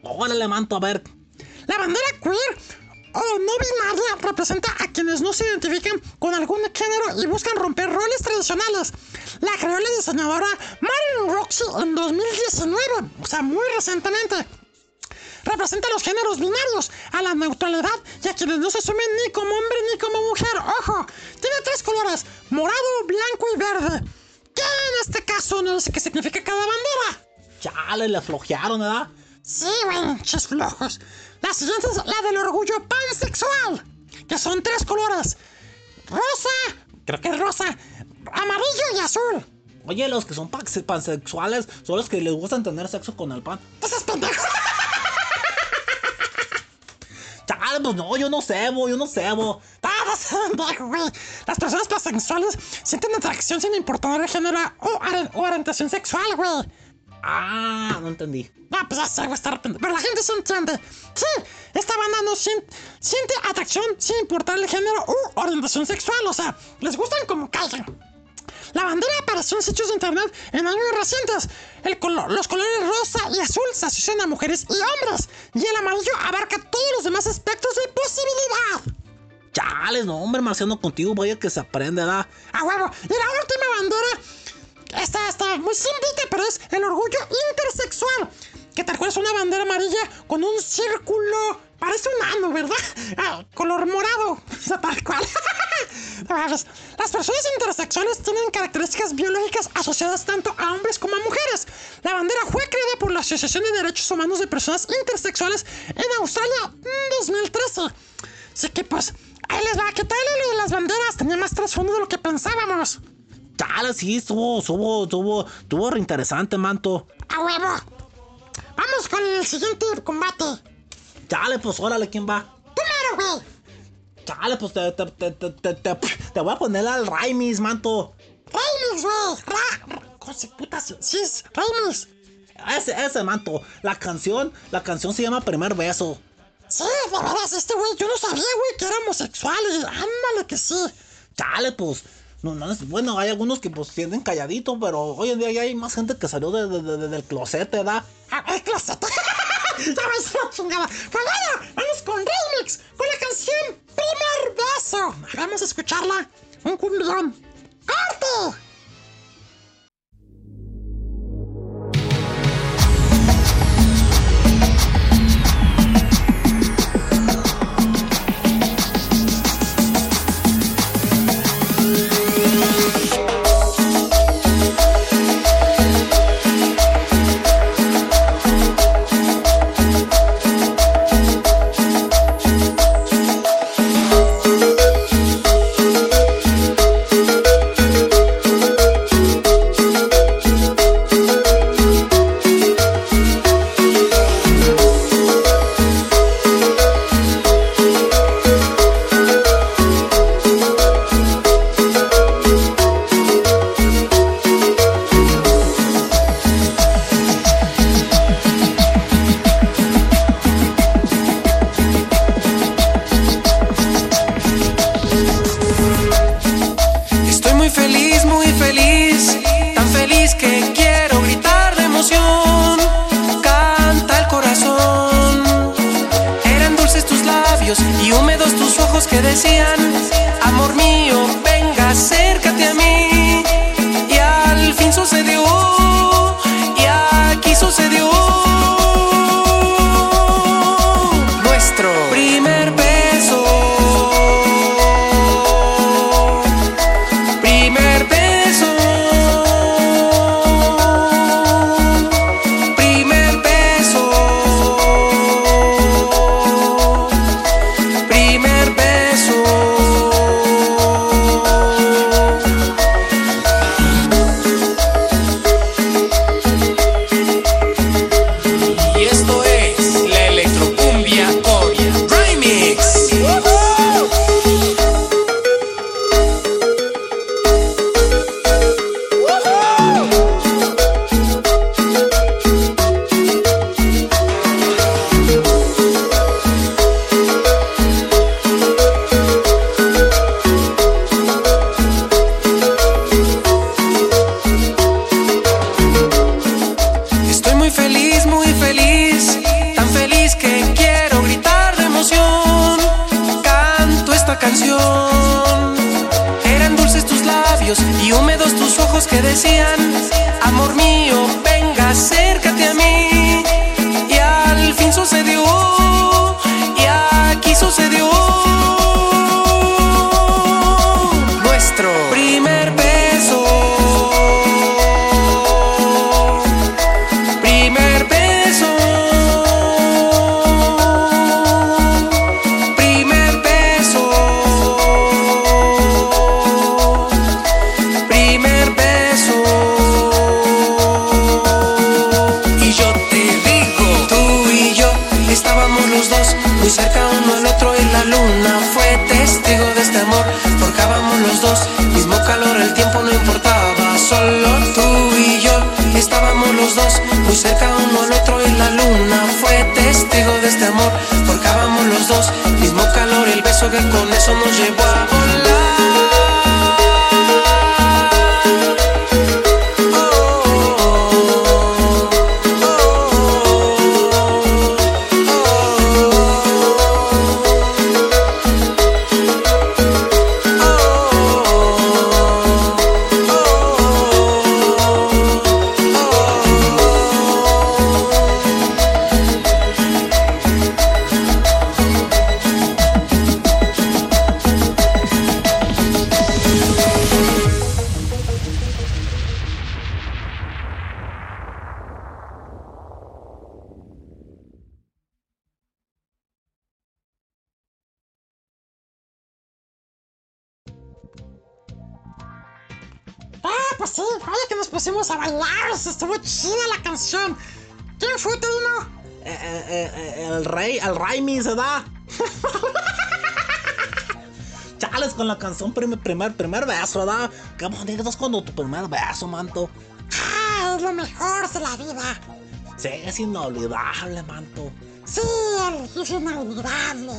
Ahora le manto a ver. La bandera queer o no binaria representa a quienes no se identifican con algún género y buscan romper roles tradicionales. La creó la diseñadora Marilyn Roxy en 2019, o sea, muy recientemente. le flojearon, ¿verdad? Sí, güey, chis flojos. La siguiente es la del orgullo pansexual, que son tres colores. Rosa, creo que es rosa, amarillo y azul. Oye, los que son pansexuales son los que les gustan tener sexo con el pan. Pues ¡Esos pendejos! *laughs* Chale, pues no, yo no sé, bo, yo no sé, bo. Las personas pansexuales sienten atracción sin importar el género o, orientación sexual, güey. Ah, no entendí. No, pues ya sé, güey, estar pendejo. Pero la gente se entiende. Sí, esta banda no sien- siente atracción sin importar el género u orientación sexual. O sea, les gustan como caigan. La bandera apareció en sitios de internet en años recientes. El color- los colores rosa y azul se asocian a mujeres y hombres. Y el amarillo abarca todos los demás aspectos de posibilidad. Chales, no, hombre, Marciano, contigo vaya que se aprende, ¿da? A huevo. Y la última bandera. Esta está muy simplita, pero es el orgullo intersexual. Que cual es una bandera amarilla con un círculo. Parece un ano, ¿verdad? Ah, color morado. *laughs* Tal cual. *laughs* Las personas intersexuales tienen características biológicas asociadas tanto a hombres como a mujeres. La bandera fue creada por la Asociación de Derechos Humanos de Personas Intersexuales en Australia en 2013. Así que pues, ahí les va. ¿Qué tal lo de las banderas? Tenía más trasfondo de lo que pensábamos. Chale, sí, estuvo, estuvo, estuvo, estuvo reinteresante, manto. ¡A huevo! Vamos con el siguiente combate. Chale, pues órale, ¿quién va? ¡Tú mero, güey! Chale, pues te, te, te, te, te, te- te voy a poner al Raimis, manto. ¡Remix, güey! ¡Ra! ra- ¿Cómo se puta? Sí, es Remix. Ese, ese, manto. La canción, la canción se llama Primer Beso. Sí, de veras, este güey, yo no sabía, güey, que era homosexual. Y ándale que sí. Chale, pues. No, no bueno, hay algunos que pues tienden calladito, pero hoy en día ya hay más gente que salió de, de- de- de- del closet, ¿verdad? ¡Ah, el closet! ¡Ya ves la chingada! Pues bueno, vamos con Remix, con la canción Primer Beso. Vamos a escucharla. Un cumbión. ¡Corte! Nos pusimos a bailar, estuvo chida la canción. ¿Quién fue, Tadino? Eh, eh, eh, el rey, el Raimi se da. *laughs* Chales con la canción primer, primer, primer beso, ¿verdad? Qué bonito es cuando tu primer beso, manto. Ah, es lo mejor de la vida. Sí, es inolvidable, manto. Sí, es inolvidable.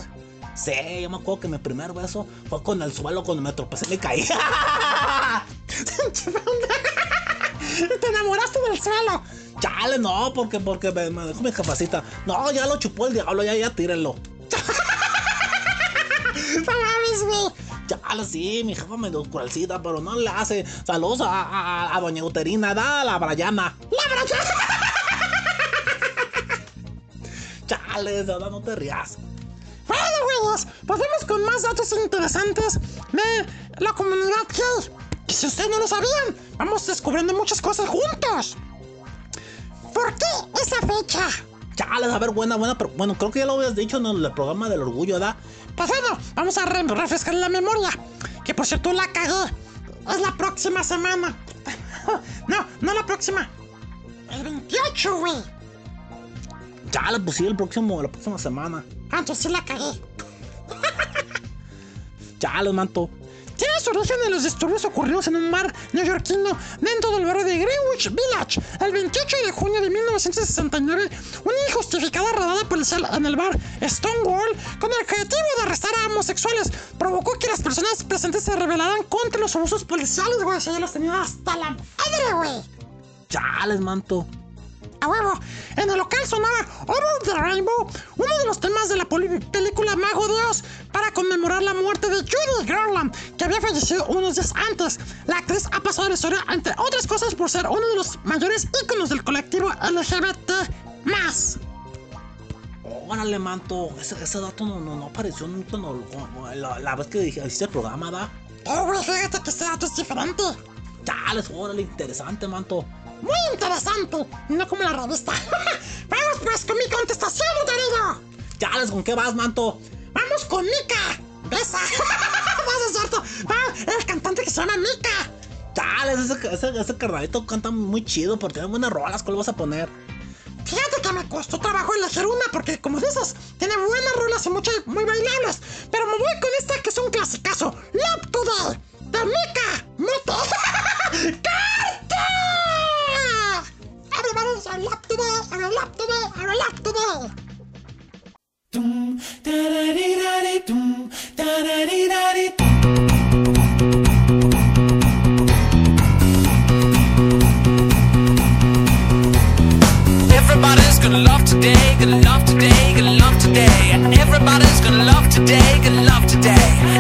Sí, yo me acuerdo que mi primer beso fue con el suelo cuando me tropecé y me caí. *laughs* *laughs* Te enamoraste del suelo. Chale, no, porque, porque me, me dejó mi capacita. No, ya lo chupó el diablo, ya, ya tírenlo. *laughs* No mames, güey. Chale, sí, mi jefa me dio cruelcita, pero no le hace. Saludos a, a, a doña Uterina, da, a la Brayana. ¡La Brayana! *laughs* Chale, Sada, no te rías. Bueno, güeyes, vamos con más datos interesantes de la comunidad gay. Y si ustedes no lo sabían, vamos descubriendo muchas cosas juntos. ¿Por qué esa fecha? Chale, a ver, buena, buena, pero bueno, creo que ya lo habías dicho en el programa del orgullo, ¿verdad? Pues bueno, vamos a re refrescar la memoria. Que por cierto la cagué. Es la próxima semana. *laughs* no, no la próxima. El 28, güey. Chale, pues sí, el próximo, la próxima semana. Ah, sí la cagué. Chale, manto. Tiene su origen en los disturbios ocurridos en un bar neoyorquino dentro del barrio de Greenwich Village. El 28 de junio de 1969, una injustificada redada policial en el bar Stonewall, con el objetivo de arrestar a homosexuales, provocó que las personas presentes se rebelaran contra los abusos policiales, güey. Si ya los tenían hasta la madre, güey. Chales, manto. A huevo, en el local sonaba Over the Rainbow, uno de los temas de la película Mago de Oz, para conmemorar la muerte de Judy Garland, que había fallecido unos días antes. La actriz ha pasado a la historia, entre otras cosas, por ser uno de los mayores íconos del colectivo LGBT. Órale, manto. Ese, ese dato no, no, no apareció nunca no, la, la, vez que hiciste el programa, ¿da? Oh, güey, fíjate que este dato es diferente. Chales, órale, interesante, manto. Muy interesante, no como la revista. *laughs* Vamos pues con mi contestación, Darío. Chales, ¿con qué vas, manto? Vamos con Mika. Besa. *laughs* Vas es cierto. Va, el cantante que se llama Mika. Chales, ese, ese, ese carnalito canta muy chido, pero tiene buenas rolas. ¿Cuál vas a poner? Fíjate que me costó trabajo elegir una porque, como dices, tiene buenas rolas y muchas muy bailables. Pero me voy con esta que es un clasicazo. Love Today, de Mika Moto. *laughs* ¡Canta! Everybody's on love today, on a love today, on a love today. Dum, da da dee da dee dum, da da dee da dee Everybody's gonna love today, gonna love today, gonna love today. Everybody's gonna love today, gonna love today.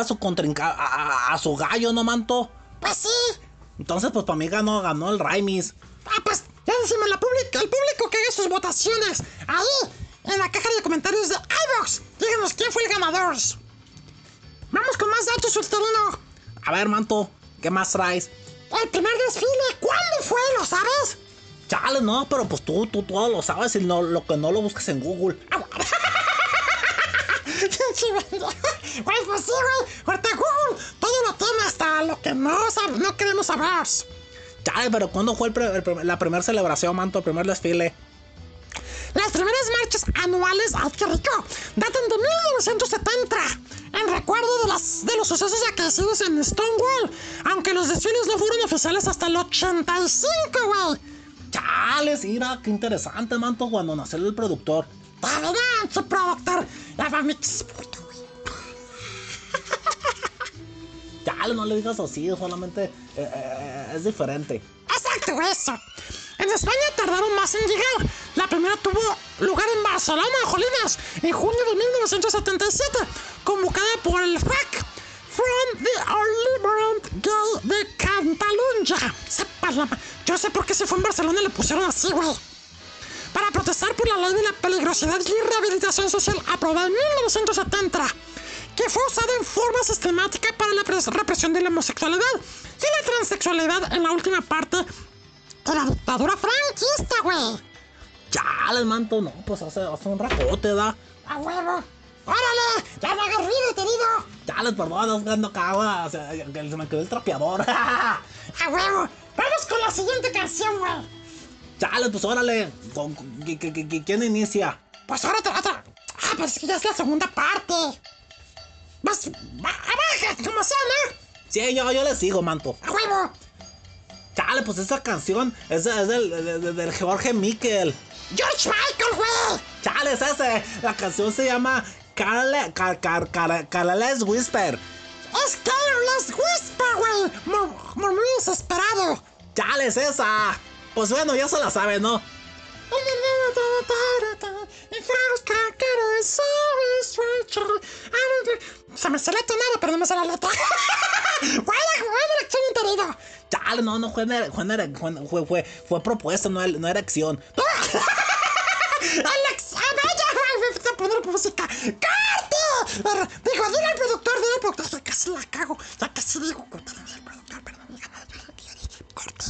A su contrinca a, a- a su gallo, ¿no, manto? Pues sí. Entonces, pues para mí ganó, ganó el Raimis. Ah, pues ya decimos la pública, el público que haga sus votaciones. Ahí, en la caja de comentarios de iVox. Díganos quién fue el ganador. Vamos con más datos, Ulterino. A ver, manto, ¿qué más traes? El primer desfile, ¿cuándo fue? ¿Lo sabes? Chale, no, pero pues tú, tú todo lo sabes y no, lo que no lo busques en Google. Güey, pues sí, güey. Ahorita Google todo lo tiene hasta lo que no, sab- no queremos saber. Chale, pero ¿cuándo fue la primera celebración, manto, el primer desfile? Las primeras marchas anuales, ¡ay, qué rico! Datan de 1970, en recuerdo de, las, de los sucesos acaecidos en Stonewall, aunque los desfiles no fueron oficiales hasta el 85, güey. Chales, mira, qué interesante, manto, cuando nació el productor. Productor, la Famix. No le digas así, solamente eh, eh, es diferente. Exacto, eso. En España tardaron más en llegar. La primera tuvo lugar en Barcelona, Jolinas, en junio de 1977, convocada por el FAC, From the Liberant Gay de Catalunya. Yo sé por qué se fue en Barcelona y le pusieron así, güey. Para protestar por la ley de la peligrosidad y rehabilitación social aprobada en 1970, que fue usada en forma sistemática para la pres- represión de la homosexualidad y la transexualidad en la última parte de la dictadura franquista, güey. Chales, manto, no, pues hace, hace un racote, da. ¡A huevo! ¡Órale! ¡Ya me agarré detenido! Chales, perdón, ando cagua, o sea, se me quedó el trapeador. *laughs* ¡A huevo! ¡Vamos con la siguiente canción, güey! Chales, pues órale, ¿con- con- qui- qui- qui- ¿quién inicia? Pues ahora otra, otra. Ah, pero es que ya es la segunda parte. Vas, va, abaja, como sea, ¿no? Sí, yo, yo le sigo, manto. ¡A huevo! Chale, pues esa canción es, es del, de- de- del Jorge Miquel. ¡George Michael, güey! Chale, es ese. La canción se llama Carle, Car, Car, Car, Carles Whisper. ¡Es Careless Whisper, güey! Mur- Murmullo desesperado. Chale, es esa. Pues bueno, ya se la sabe, ¿no? Se me sale la tonada, pero no me sale la letra. ¡Buena, *laughs* buena elección enterido! Chale, no, no ere- fue, ere- fue, fue, fue, propuesta, no, no erección. ¡Alex! ¡Ah, vaya! a poner música. ¡Corte! Pero, Digo, dile al productor, dile al productor. Ya casi la cago. Ya casi digo. Corte, dile al productor, perdón. Corte.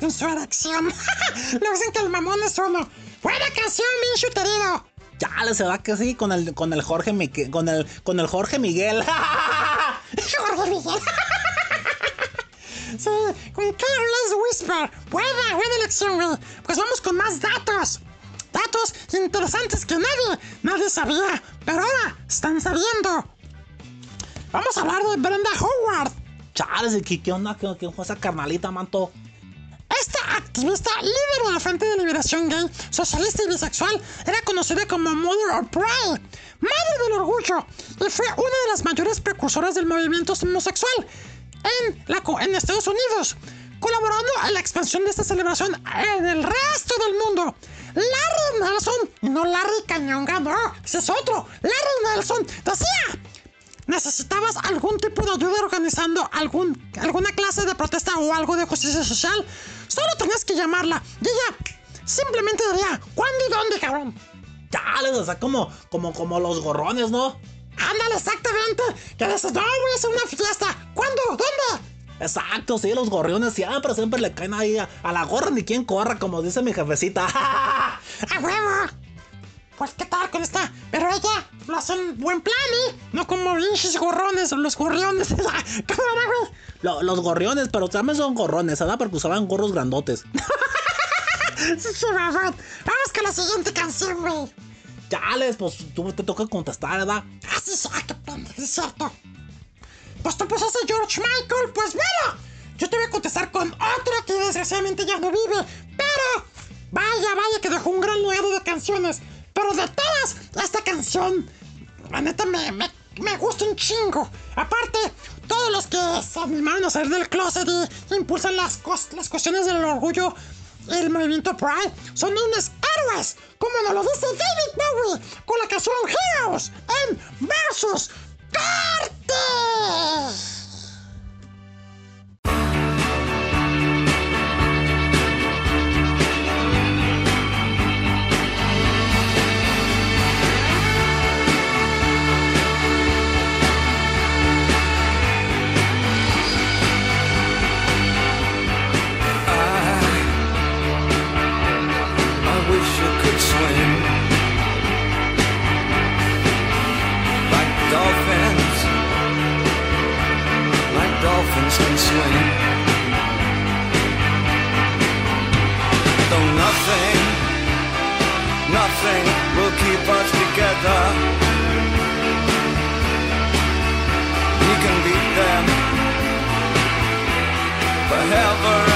Con su elección. Lo *laughs* dicen que el mamón es uno. Buena canción, bien chuterido. Ya, se va que sí, con el, con el Jorge Miguel, con el, con el Jorge Miguel. Jorge Miguel. sí, con Careless Whisper. Buena, buena elección, güey. Pues vamos con más datos. Datos interesantes que nadie, nadie sabía, pero ahora están sabiendo. Vamos a hablar de Brenda Howard. Chales, ¿qué, qué onda? ¿Qué, qué esa carnalita, manto? Esta activista líder de la Frente de Liberación Gay, socialista y bisexual, era conocida como Mother of Pride, Madre del Orgullo, y fue una de las mayores precursoras del movimiento homosexual en, Estados Unidos, colaborando en la expansión de esta celebración en el resto del mundo. Larry Nelson, no Larry Cañonga, no, ese es otro, Larry Nelson, decía necesitabas algún tipo de ayuda organizando algún, alguna clase de protesta o algo de justicia social, solo tenías que llamarla y ella simplemente diría, ¿cuándo y dónde, cabrón? Chales, o sea, como, como, como los gorrones, ¿no? Ándale, exactamente. Que dices, no, voy a hacer una fiesta. ¿Cuándo? ¿Dónde? Exacto, sí, los gorriones siempre, siempre le caen ahí a, a la gorra ni quien corra, como dice mi jefecita. *laughs* ¡A huevo! Pues, ¿qué tal con esta? Pero ella lo hace en buen plan, ¿eh? No como pinches gorrones o los gorriones. *laughs* ¿Cómo era, güey? Lo- los gorriones, pero también son gorrones, ¿verdad? Porque usaban gorros grandotes. *laughs* Sí, mamón. Vamos con la siguiente canción, güey. Chales, pues tú te toca contestar, ¿verdad? Ah, sí, sí, ah, qué pendejo, es cierto. Pues tú pusiste George Michael, pues bueno. Yo te voy a contestar con otra que desgraciadamente ya no vive. Pero, vaya, vaya, que dejó un gran legado de canciones. Pero de todas, esta canción, la neta, me, me, me gusta un chingo. Aparte, todos los que se animaron a salir del closet y impulsan las, cos- las cuestiones del orgullo el movimiento Pride son unos héroes, como nos lo dice David Bowie con la canción Heroes en Versus Carter. Can swim. Though nothing, nothing will keep us together. We can beat them forever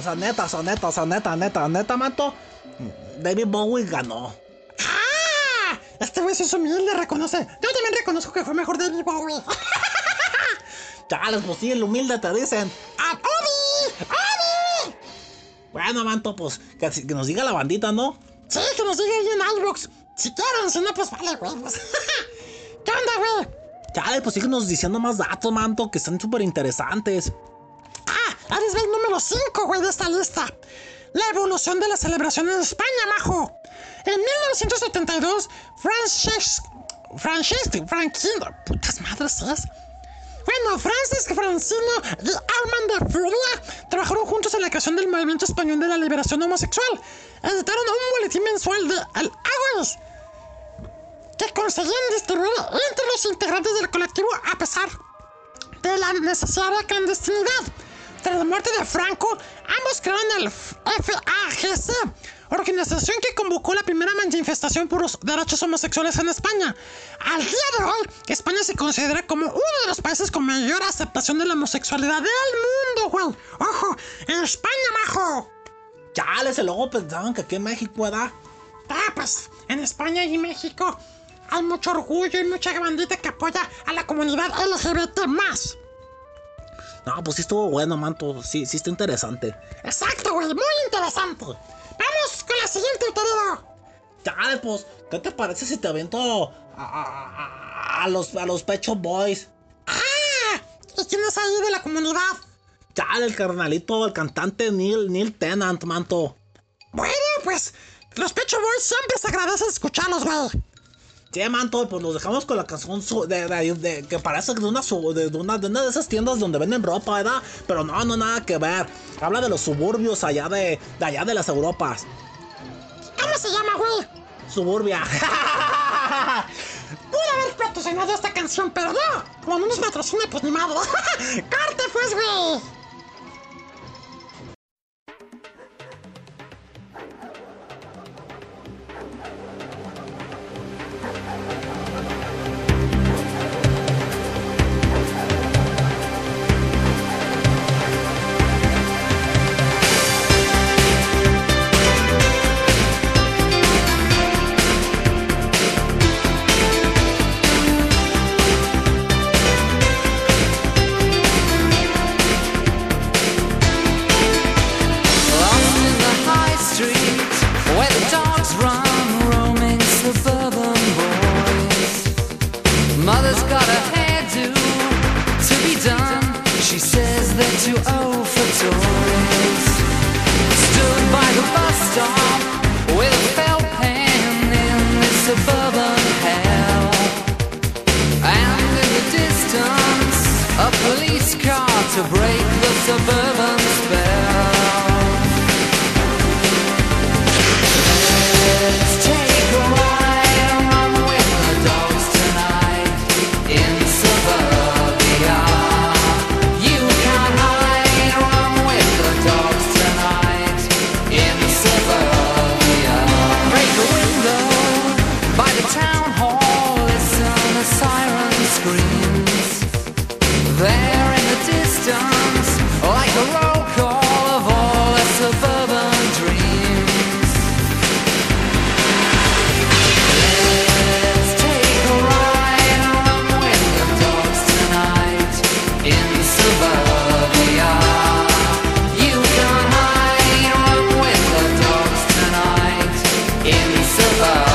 o sea, neta, o sea, neta, o sea, neta, neta, neta, manto. David Bowie ganó. ¡Ah! Este güey es humilde, reconoce. Yo también reconozco que fue mejor David Bowie. *laughs* Chales, pues sí, el humilde te dicen. ¡Ah, Obi! ¡Obi! Bueno, manto, pues que, que nos diga la bandita, ¿no? Sí, que nos diga ahí en iVoox. Si quieren, si no, pues vale, güey. pues. *laughs* ¿Qué onda, güey? Chale, pues síguenos diciendo más datos, manto, que están súper interesantes. Eres el número 5, güey, de esta lista. La evolución de la celebración en España, majo. En 1972, Frances... Frances... Franquino... Putas madres es. Bueno, Francis Francino y Armand Furia trabajaron juntos en la creación del movimiento español de la liberación homosexual. Editaron un boletín mensual de El Aguas que conseguían distribuir entre los integrantes del colectivo a pesar de la necesaria clandestinidad. Tras la muerte de Franco, ambos crearon el FAGC, organización que convocó la primera manifestación por los derechos homosexuales en España. Al día de hoy, España se considera como uno de los países con mayor aceptación de la homosexualidad del mundo, güey. ¡Ojo! ¡En España, majo! Chales, luego pensaban que aquí en México era. Ah, pues, en España y México hay mucho orgullo y mucha bandita que apoya a la comunidad LGBT+. No, pues sí estuvo bueno, manto. Sí, sí está interesante. Exacto, güey, muy interesante. Vamos con la siguiente, querido. Chale, pues, ¿qué te parece si te avento a, a- a- a los, a los Pecho Boys? ¡Ah! ¿Y quién es ahí de la comunidad? Chale, el carnalito, el cantante Neil, Neil Tennant, manto. Bueno, pues, los Pecho Boys siempre se agradece escucharlos, güey. Sí, manto, pues nos dejamos con la canción de, de- de- que parece de una, de, de una, de una de esas tiendas donde venden ropa, ¿verdad? Pero no, no, nada que ver. Habla de los suburbios allá de, de allá de las Europas. ¿Cómo se llama, güey? Suburbia. *laughs* Pude haber patrocinado esta canción, pero no. Como no nos patrocina, pues ni madre. *laughs* ¡Corte, pues, güey! Bye.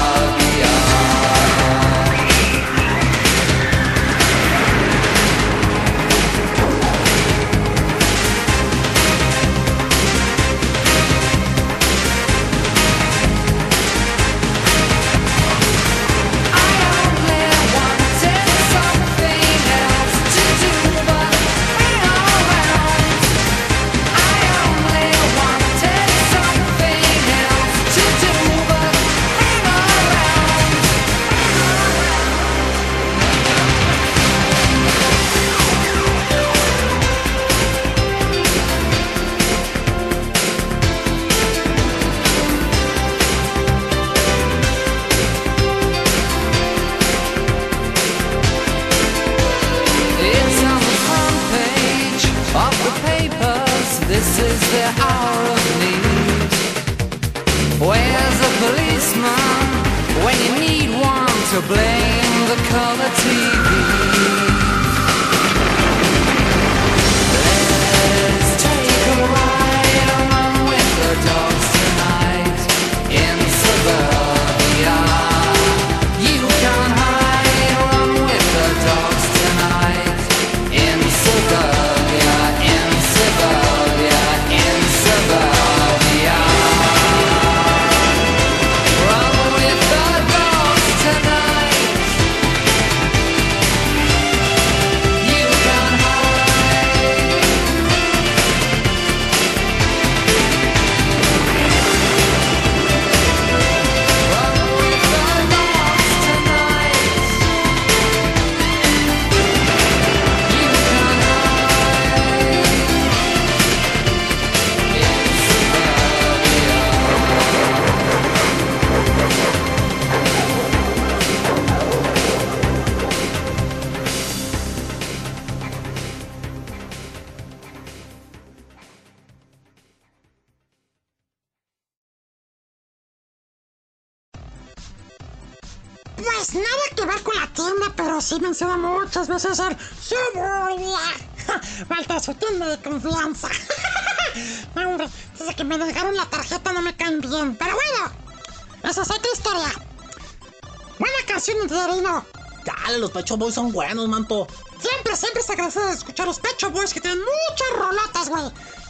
Pecho Boys son buenos, manto. Siempre, siempre se agradece de escuchar los Pecho Boys que tienen muchas rolotas, güey.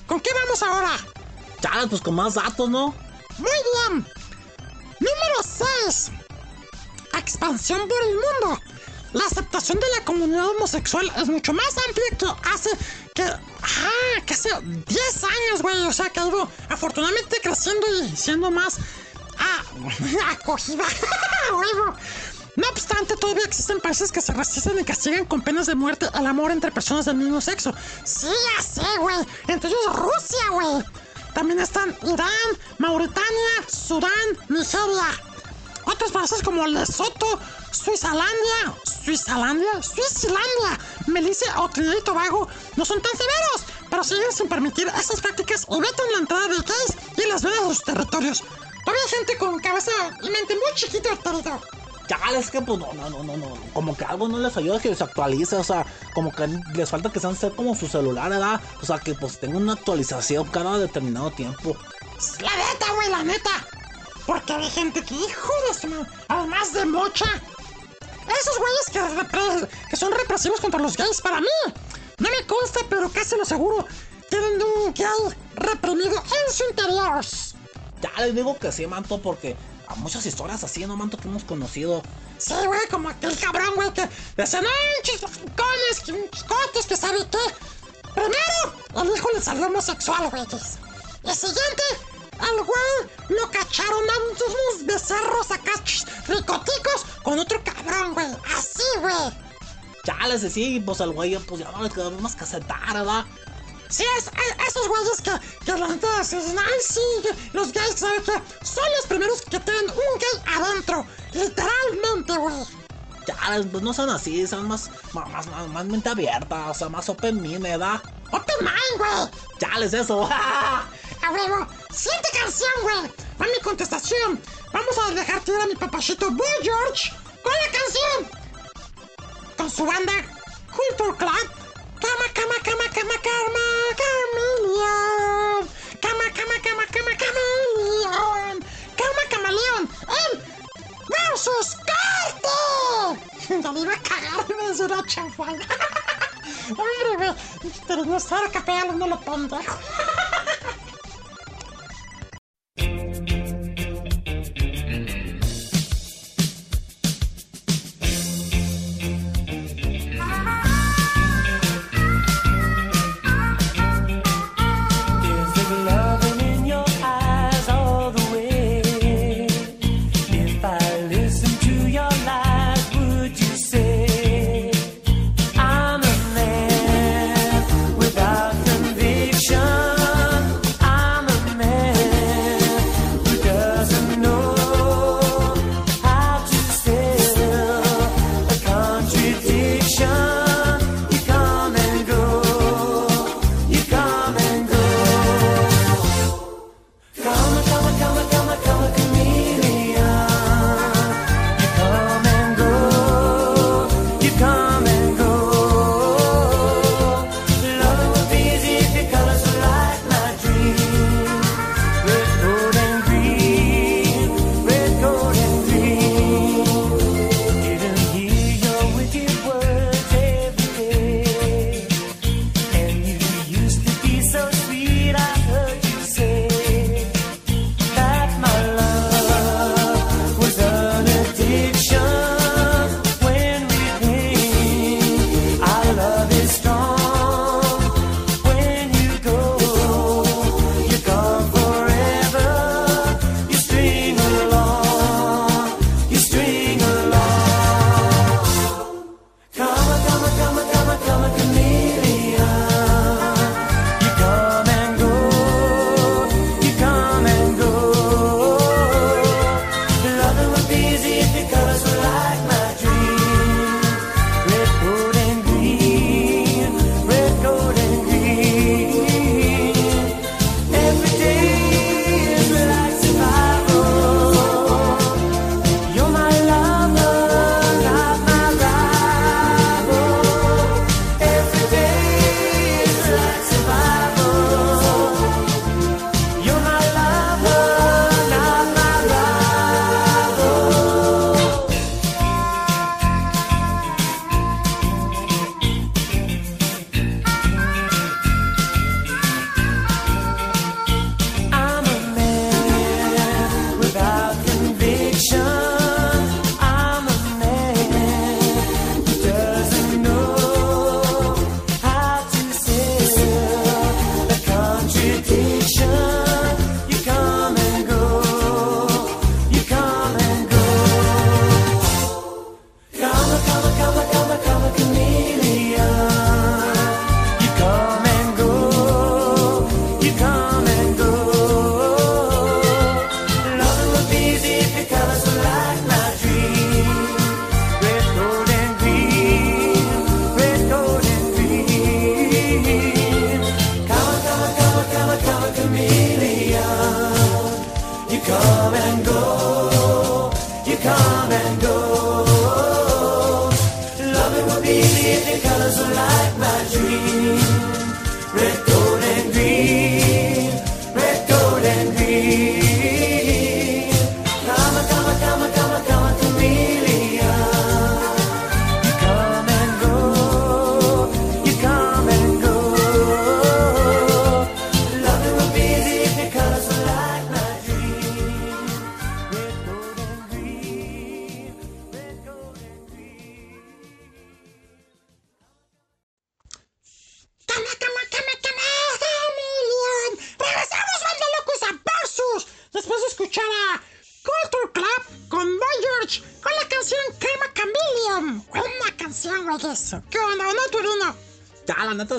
¿Con qué vamos ahora? Dale, pues con más datos, ¿no? Muy bien. Número 6. Expansión por el mundo. La aceptación de la comunidad homosexual es mucho más amplia que hace que. Ah, que hace 10 años, güey. O sea que ha afortunadamente creciendo y siendo más. Ah, *laughs* acogida. *laughs* Todavía existen países que se resisten y castigan con penas de muerte al amor entre personas del mismo sexo. Sí, ya sé, güey. Entre ellos Rusia, güey. También están Irán, Mauritania, Sudán, Nigeria. Otros países como Lesoto, Suizalandia, Suizalandia, Suizilandia, Melicia o Trinidad y Tobago no son tan severos, pero siguen sin permitir esas prácticas y vetan la entrada de gays y lesbianas a sus territorios. Todavía hay gente con cabeza y mente muy chiquita, querido. Ya, es que pues no, no, no, no, no. Como que algo no les ayuda que se actualice, o sea, como que les falta que sean ser como su celular, ¿verdad? O sea, que pues tenga una actualización cada determinado tiempo. La neta, güey, la neta. Porque hay gente que, hijo de su además de mocha. Esos güeyes que son represivos contra los gays, para mí, no me consta, pero casi lo seguro, tienen un gay reprimido en su interior. Ya les digo que sí, manto, porque muchas historias así, ¿no, manto, que hemos conocido. Sí, güey, como aquel cabrón, güey, que decía, no, chiscones, chiscotes, que sabe qué. Primero, el hijo le salió homosexual, güey. Y siguiente, al güey lo cacharon a unos becerros acá, ricoticos, con otro cabrón, güey. Así, güey. Ya les decía, pues al güey, pues ya no les quedó más que aceptar, ¿verdad? Sí, es, es- esos güeyes que, que la gente se dicen, ay, sí, los gays, ¿sabes qué? Son los primeros que tienen un gay adentro. Literalmente, güey. Ya, pues no son así, son más, más, más, más, mente abierta, o sea, más open mind, ¿verdad? Open mind, güey. Ya les eso. *laughs* A huevo. Siguiente canción, güey. Va mi contestación. Vamos a dejar tirar a mi papachito Boy George con la canción. Con su banda Culture Club. Cama, cama, cama, cama, cama, camaleón. Cama, cama, cama, cama, camaleón. Cama, camaleón. En versus Corte. *laughs* Ya me iba a cagar, me hizo una chafada. Hombre, güey. Pero no estaba capaz, no lo pendejo. *laughs*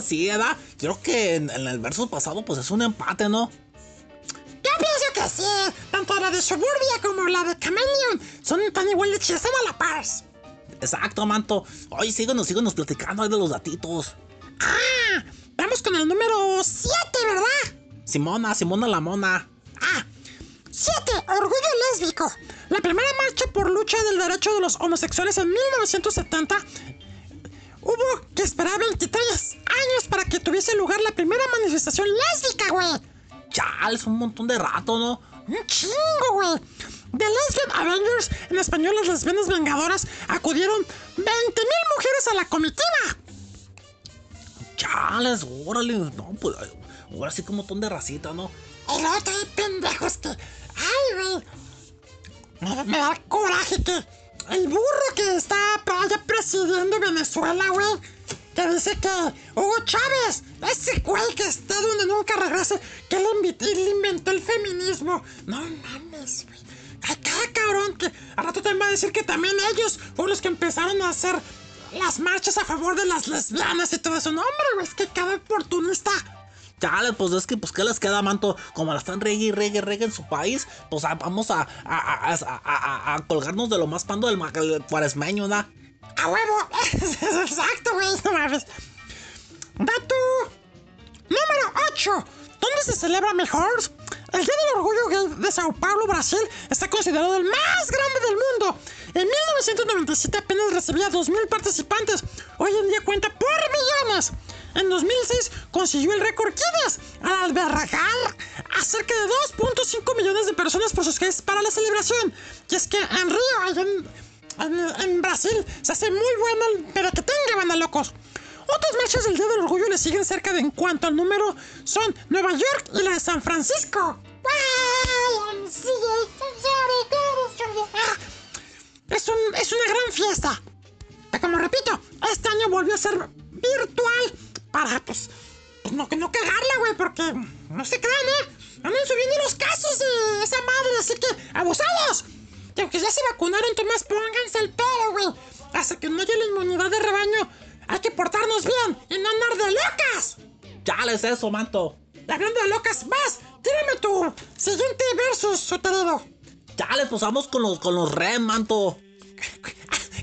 sí, ¿verdad? Creo que en, el verso pasado, pues es un empate, ¿no? Yo pienso que sí. Tanto la de Suburbia como la de Chameleon son tan igual de chidas, a la par. Exacto, manto. Oye, síguenos, síguenos platicando ahí de los datitos. Ah, vamos con el número 7, ¿verdad? Simona, Simona la mona. Ah, 7. Orgullo lésbico. La primera marcha por lucha del derecho de los homosexuales en 1970 hubo que esperar 23 años para que tuviese lugar la primera manifestación lésbica, güey. Chal, es un montón de rato, ¿no? Un chingo, güey. The Lesbian Avengers, en español las lesbianas vengadoras, acudieron 20.000 mujeres a la comitiva. Chales, órale. No, pues ahora sí que un montón de racita, ¿no? Y luego hay pendejos que. ¡Ay, güey! Me, me da coraje que el burro que está allá presidiendo Venezuela, güey, que dice que Hugo Chávez, ese güey que está donde nunca regrese, que le, le inventó el feminismo. No mames, güey. Cada cabrón que a rato te va a decir que también ellos fueron los que empezaron a hacer las marchas a favor de las lesbianas y todo eso. No, hombre, güey, es que cada oportunista. Chale, pues es que, pues, ¿qué les queda, manto? Como la están reggae, reggae, reggae en su país, pues a- vamos a, a, a, a- colgarnos de lo más pando del cuaresmeño, ¿da? ¡A huevo! *laughs* Exacto, güey, no mames. Dato número 8. ¿Dónde se celebra mejor? El Día del Orgullo Gay de Sao Paulo, Brasil, está considerado el más grande del mundo. En 1997 apenas recibía 2.000 participantes. Hoy en día cuenta por millones. En 2006 consiguió el récord Guinness al albergar a cerca de 2.5 millones de personas por sus gays para la celebración. Y es que en Río, allá en, en, en Brasil, se hace muy buena pero que tenga banda locos. Otras marchas del Día del Orgullo le siguen cerca de en cuanto al número son Nueva York y la de San Francisco. Es, un, es una gran fiesta. Como repito, este año volvió a ser virtual para pues, pues no, no cagarla, güey, porque no se crean, ¿eh? Andan subiendo los casos de esa madre, así que abusados. Y aunque ya se vacunaron, Tomás, pónganse el pelo, güey. Hasta que no haya la inmunidad de rebaño, hay que portarnos bien y no andar de locas. Chales, eso, manto. Hablando de locas, vas, tírame tu siguiente versus, soterero. Chales, pues vamos con los, con los REM, manto.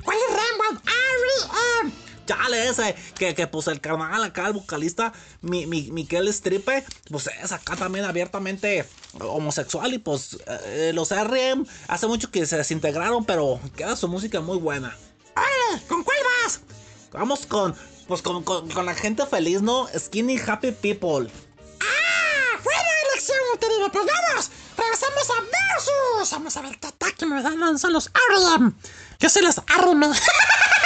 ¿Cuál es? R.E.M. Chale, ese, que, que pues el carnal acá, el vocalista, mi, mi, Miquel Stripe, pues es acá también abiertamente homosexual y pues eh, los RM hace mucho que se desintegraron, pero queda su música muy buena. ¡Órale! ¿Con cuál vas? Vamos con, pues con, con, con la gente feliz, ¿no? Skinny Happy People. ¡Ah! ¡Buena elección, Uterino! ¡Pues vamos! ¡Regresamos a Versus! Vamos a ver qué ataque me dan lanzar los R.E.M. Yo se los arme. *laughs*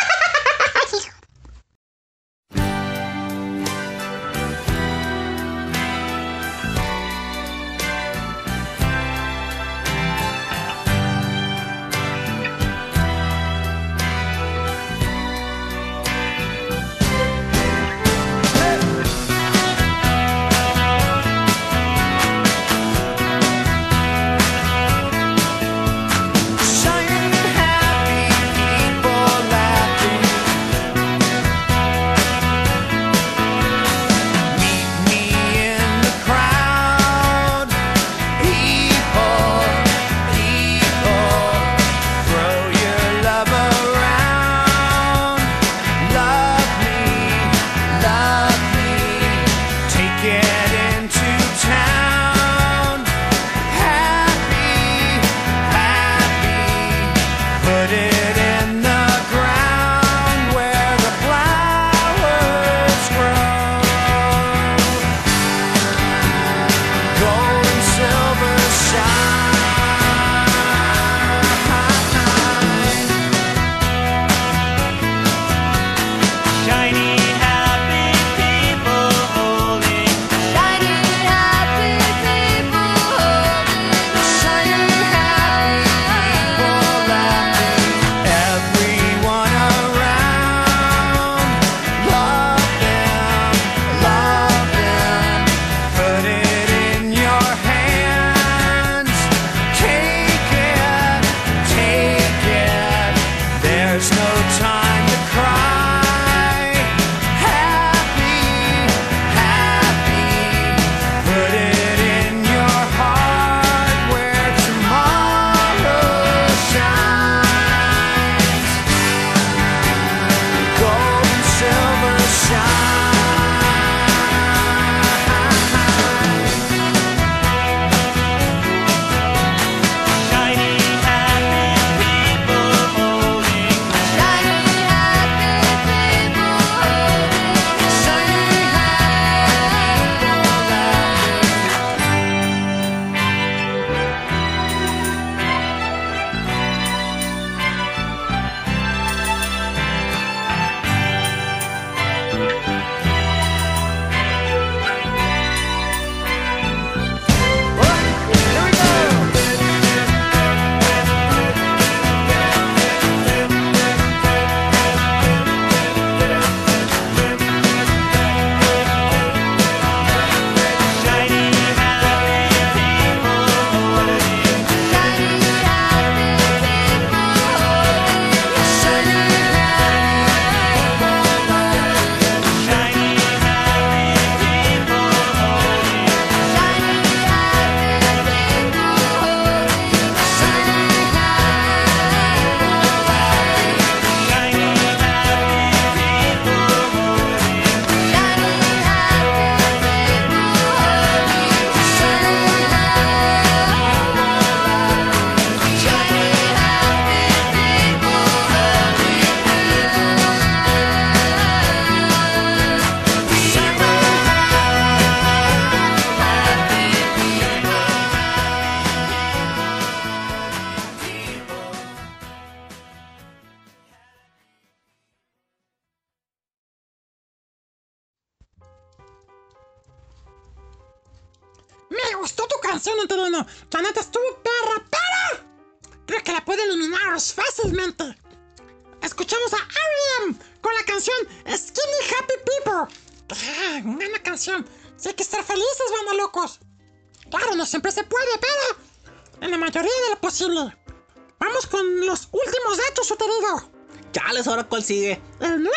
sigue. ¡El 9!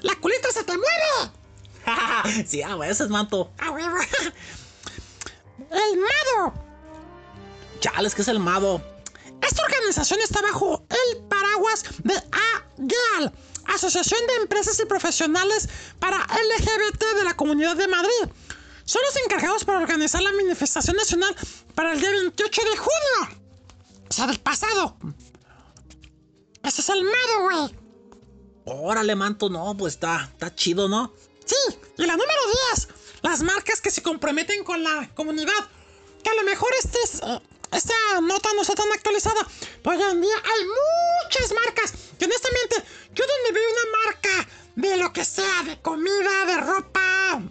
¡La culita se te mueve! *laughs* sí, a veces, manto. ¡A huevo! ¡El Mado! Chales, ¿qué es el Mado? Esta organización está bajo el paraguas de AGAL, Asociación de Empresas y Profesionales para LGBT de la Comunidad de Madrid. Son los encargados para organizar la manifestación nacional para el día 28 de junio. O sea, del pasado. Órale, manto, no, pues está, está chido, ¿no? Sí, y la número 10. Las marcas que se comprometen con la comunidad. Que a lo mejor este es, eh, esta nota no está tan actualizada. Pero hoy en día hay muchas marcas. Que honestamente, yo donde veo una marca de lo que sea, de comida, de ropa,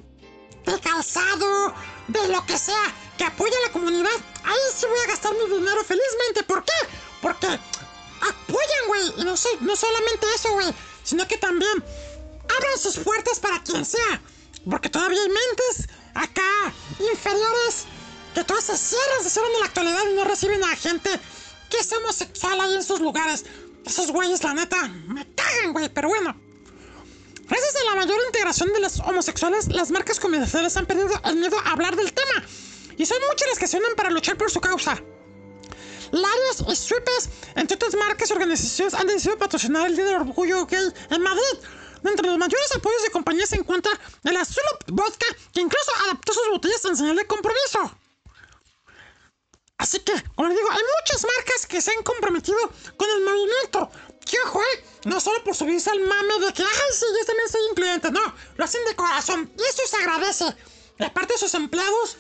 de calzado, de lo que sea, que apoya a la comunidad, ahí sí voy a gastar mi dinero felizmente. ¿Por qué? Porque apoyan, güey. Y no, so- no solamente eso, güey. Sino que también abran sus puertas para quien sea. Porque todavía hay mentes acá inferiores que todas se cierran, se cierran en la actualidad y no reciben a gente que es homosexual ahí en sus lugares. Esos güeyes, la neta, me cagan, güey. Pero bueno. Gracias a la mayor integración de los homosexuales, las marcas comerciales han perdido el miedo a hablar del tema. Y son muchas las que se unen para luchar por su causa. Larios y entre otras marcas y organizaciones, han decidido patrocinar el Día del Orgullo Gay en Madrid. Entre los mayores apoyos de compañías se encuentra el Azul Vodka, que incluso adaptó sus botellas en señal de compromiso. Así que, como les digo, hay muchas marcas que se han comprometido con el movimiento. Que ojo, eh, no solo por subirse al mame de que, ay, sí, yo también soy incluyente, no, lo hacen de corazón y eso se agradece. Y aparte, sus empleados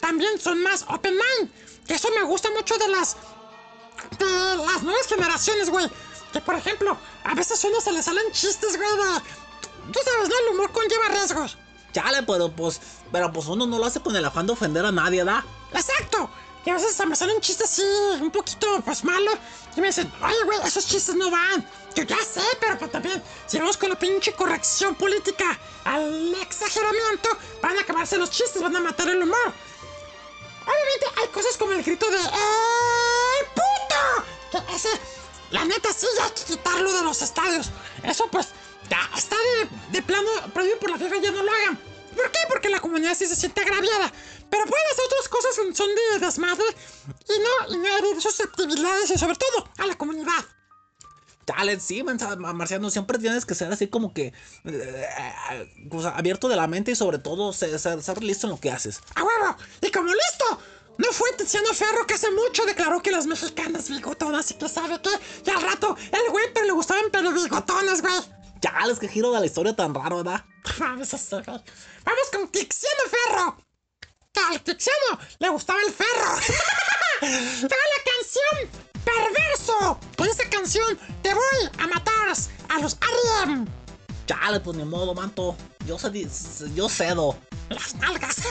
también son más open mind. Que eso me gusta mucho de las. de las nuevas generaciones, güey. Que por ejemplo, a veces a uno se le salen chistes, güey, de. Tú sabes, ¿no? El humor conlleva riesgos. Chale, pero pues, pero pues uno no lo hace con el afán de ofender a nadie, ¿da? ¡Exacto! Y a veces se me salen chistes así, un poquito, pues malo. Y me dicen, oye, güey, esos chistes no van. Yo ya sé, pero pues, también, si vamos con la pinche corrección política al exageramiento, van a acabarse los chistes, van a matar el humor. Obviamente hay cosas como el grito de ¡Eh, puto! Que ese, la neta, sí, hay que quitarlo de los estadios. Eso, pues, ya está de, de plano prohibido por la FIFA, ya no lo hagan. ¿Por qué? Porque la comunidad sí se siente agraviada. Pero pueden hacer otras cosas que son de desmadre y no, y no herir susceptibilidades y sobre todo a la comunidad. Chale, sí, Marciano, siempre tienes que ser así como que eh, sea, abierto de la mente y sobre todo ser, ser- ser listo en lo que haces. ¡A huevo! Y como listo, no fue Tiziano Ferro que hace mucho declaró que las mexicanas bigotonas y que sabe qué. Y al rato, el güey, pero le gustaban pero bigotonas, güey. Chales, qué giro de la historia tan raro, ¿verdad? Vamos a hacer, güey. Vamos con Tiziano Ferro. Que al Tiziano le gustaba el ferro. *laughs* Toda la canción Perverso. Con esta canción te voy a matar a los R.E.M. Chale, pues ni modo, manto. Yo, cedi- yo cedo. Las nalgas. *laughs*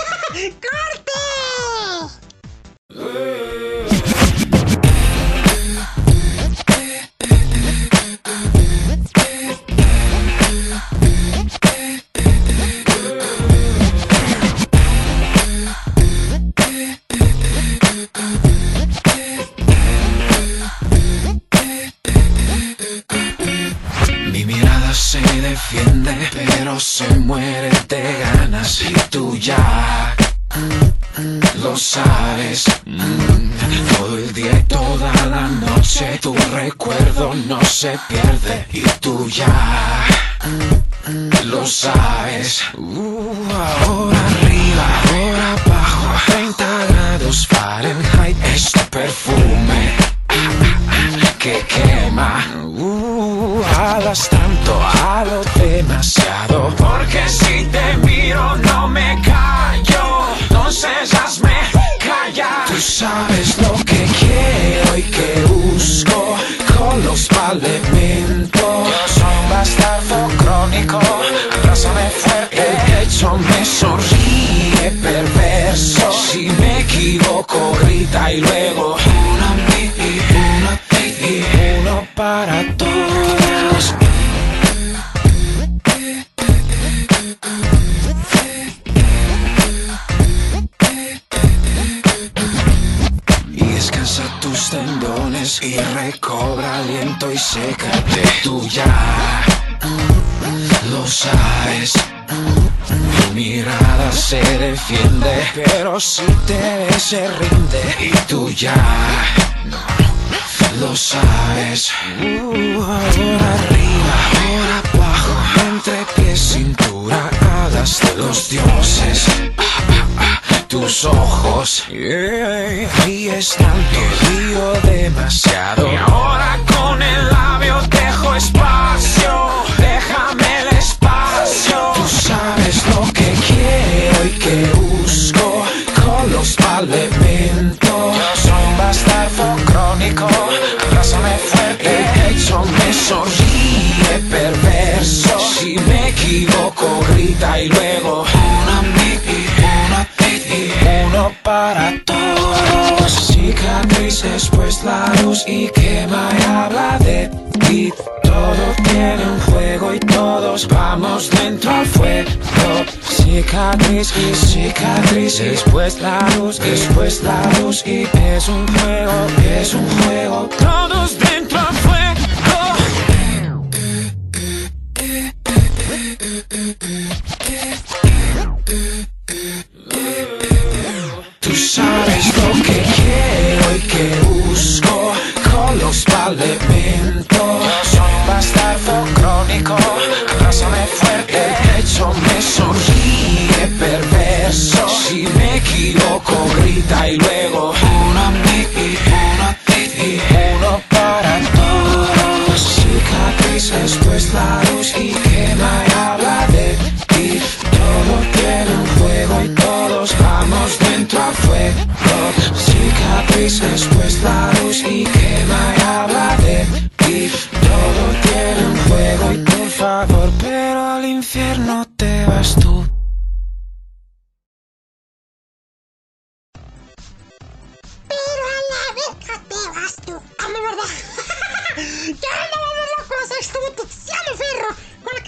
¡Corte! Defiende, pero se muere de ganas y tú ya lo sabes. Mm, Todo el día y toda la noche tu recuerdo no se pierde y tú ya lo sabes. Uh, ahora arriba, ahora abajo, 30 grados Fahrenheit, este perfume que quema. Uh, hablas tanto, hablo demasiado. Porque si te miro no me callo. Entonces hazme callar. Tú sabes lo que quiero y que busco con los soy un bastardo crónico. Abrázame fuerte. hecho me sonríe perverso. Si me equivoco, grita y luego para todos. Y descansa tus tendones y recobra aliento y sécate. Tú ya lo sabes. Tu mirada se defiende, pero si te se rinde. Y tú ya lo sabes. Ahora arriba, ahora abajo, entre pies, cintura, alas de los dioses. Tus ojos, ríes tanto, río demasiado. Y ahora con el labio dejo espacio, déjame el espacio. Tú sabes lo que quiero y que busco con los soy un bastardo crónico, sonríe perverso. Si me equivoco, grita y luego una mi y una ti y uno para todos. Cicatrices, pues la luz y quema y habla de ti. Todo tiene un juego y todos vamos dentro al fuego. Cicatriz y cicatrices, pues la luz, después la luz y es un juego, es un juego. Todos dentro Tú sabes lo que quiero y que busco con los un bastardo crónico, abrázame fuerte. El hecho me sonríe perverso. Si me equivoco, grita y luego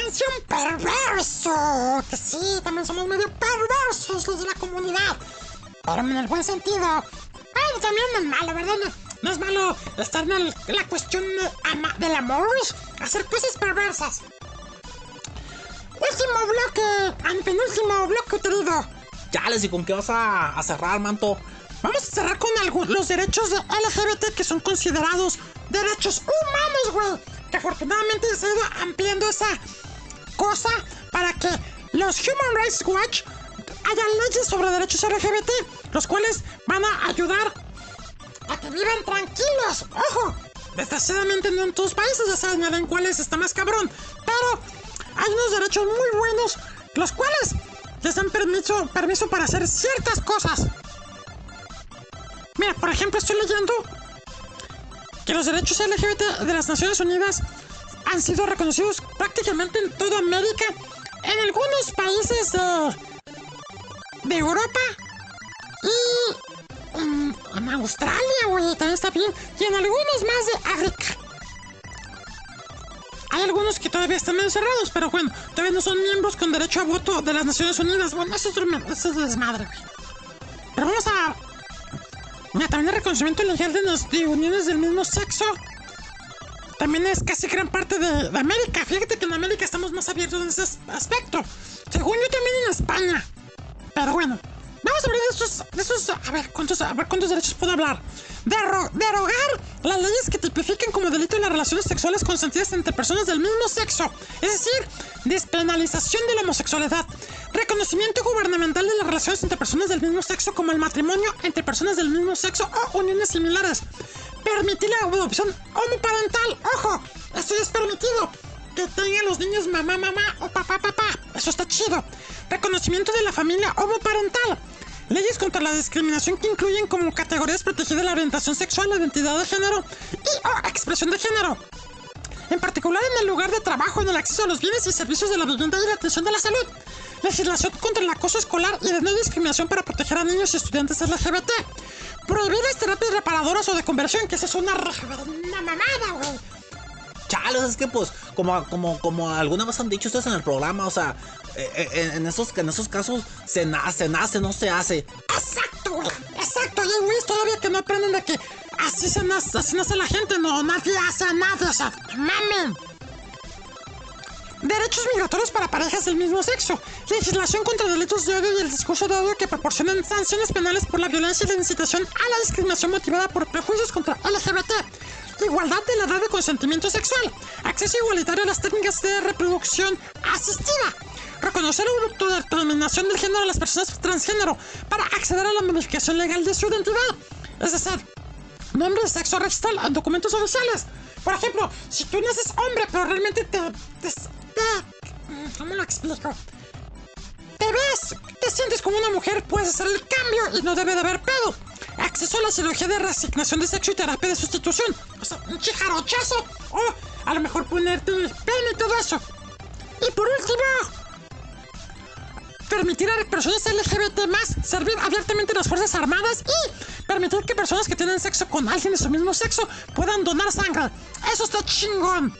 canción Perverso. Que sí, también somos medio perversos los de la comunidad. Pero en el buen sentido. Bueno, también no es malo, ¿verdad? No, no es malo estar en, el- en la cuestión de ama- del amor, hacer cosas perversas. Último bloque, antepenúltimo bloque, querido. Chales, ¿y con qué vas a, a cerrar, manto? Vamos a cerrar con algu- los derechos de LGBT que son considerados derechos humanos, güey. Que afortunadamente se ha ido ampliando esa cosa para que los Human Rights Watch hayan leyes sobre derechos LGBT, los cuales van a ayudar a que vivan tranquilos. Ojo, desgraciadamente no en todos países ya saben en cuáles está más cabrón, pero hay unos derechos muy buenos, los cuales les dan permiso, permiso para hacer ciertas cosas. Mira, por ejemplo, estoy leyendo que los derechos LGBT de las Naciones Unidas han sido reconocidos prácticamente en toda América, en algunos países de, de Europa y mm, en Australia, güey, también está bien, y en algunos más de África. Hay algunos que todavía están medio cerrados, pero bueno, todavía no son miembros con derecho a voto de las Naciones Unidas. Bueno, eso es, eso es desmadre, güey. Pero vamos a Mira, también el reconocimiento legal de, las de uniones del mismo sexo también es casi gran parte de, de América. Fíjate que en América estamos más abiertos en ese as- aspecto. Según yo también en España. Pero bueno, vamos a hablar de estos, de esos, a ver cuántos, a ver cuántos derechos puedo hablar. Derro- derogar las leyes que tipifiquen como delito las relaciones sexuales consentidas entre personas del mismo sexo. Es decir, despenalización de la homosexualidad. Reconocimiento gubernamental de las relaciones entre personas del mismo sexo como el matrimonio entre personas del mismo sexo o uniones similares. Permitir la adopción homoparental. ¡Ojo! Esto es permitido. Que tengan los niños mamá, mamá o papá, papá. Eso está chido. Reconocimiento de la familia homoparental. Leyes contra la discriminación que incluyen como categorías protegidas la orientación sexual, la identidad de género y o expresión de género. En particular en el lugar de trabajo, en el acceso a los bienes y servicios de la vivienda y la atención de la salud. legislación contra el acoso escolar y de no discriminación para proteger a niños y estudiantes LGBT. Prohibir las terapias reparadoras o de conversión, que esa es una, una mamada, güey. Chales, es que pues, como, como, como alguna vez han dicho ustedes en el programa, o sea, eh, eh, en, en esos, en esos casos se nace, nace, no se hace. Exacto, güey. Exacto. Y güeyes todavía que no aprenden de que así se nace, así nace la gente. No, nadie hace a nadie. O sea, mamen. Derechos migratorios para parejas del mismo sexo. Legislación contra delitos de odio y el discurso de odio que proporcionan sanciones penales por la violencia y la incitación a la discriminación motivada por prejuicios contra LGBT. Igualdad de la edad de consentimiento sexual. Acceso igualitario a las técnicas de reproducción asistida. Reconocer la autodeterminación del género de las personas transgénero para acceder a la modificación legal de su identidad. Es decir, nombre de sexo registrado en documentos oficiales. Por ejemplo, si tú naces hombre, pero realmente te. te, te- ¿Cómo lo explico? Te ves, te sientes como una mujer, puedes hacer el cambio y no debe de haber pedo. Acceso a la cirugía de reasignación de sexo y terapia de sustitución. O un chijarochazo. O a lo mejor ponerte el pene y todo eso. Y por último, permitir a personas LGBT más servir abiertamente en las Fuerzas Armadas y permitir que personas que tienen sexo con alguien de su mismo sexo puedan donar sangre. Eso está chingón.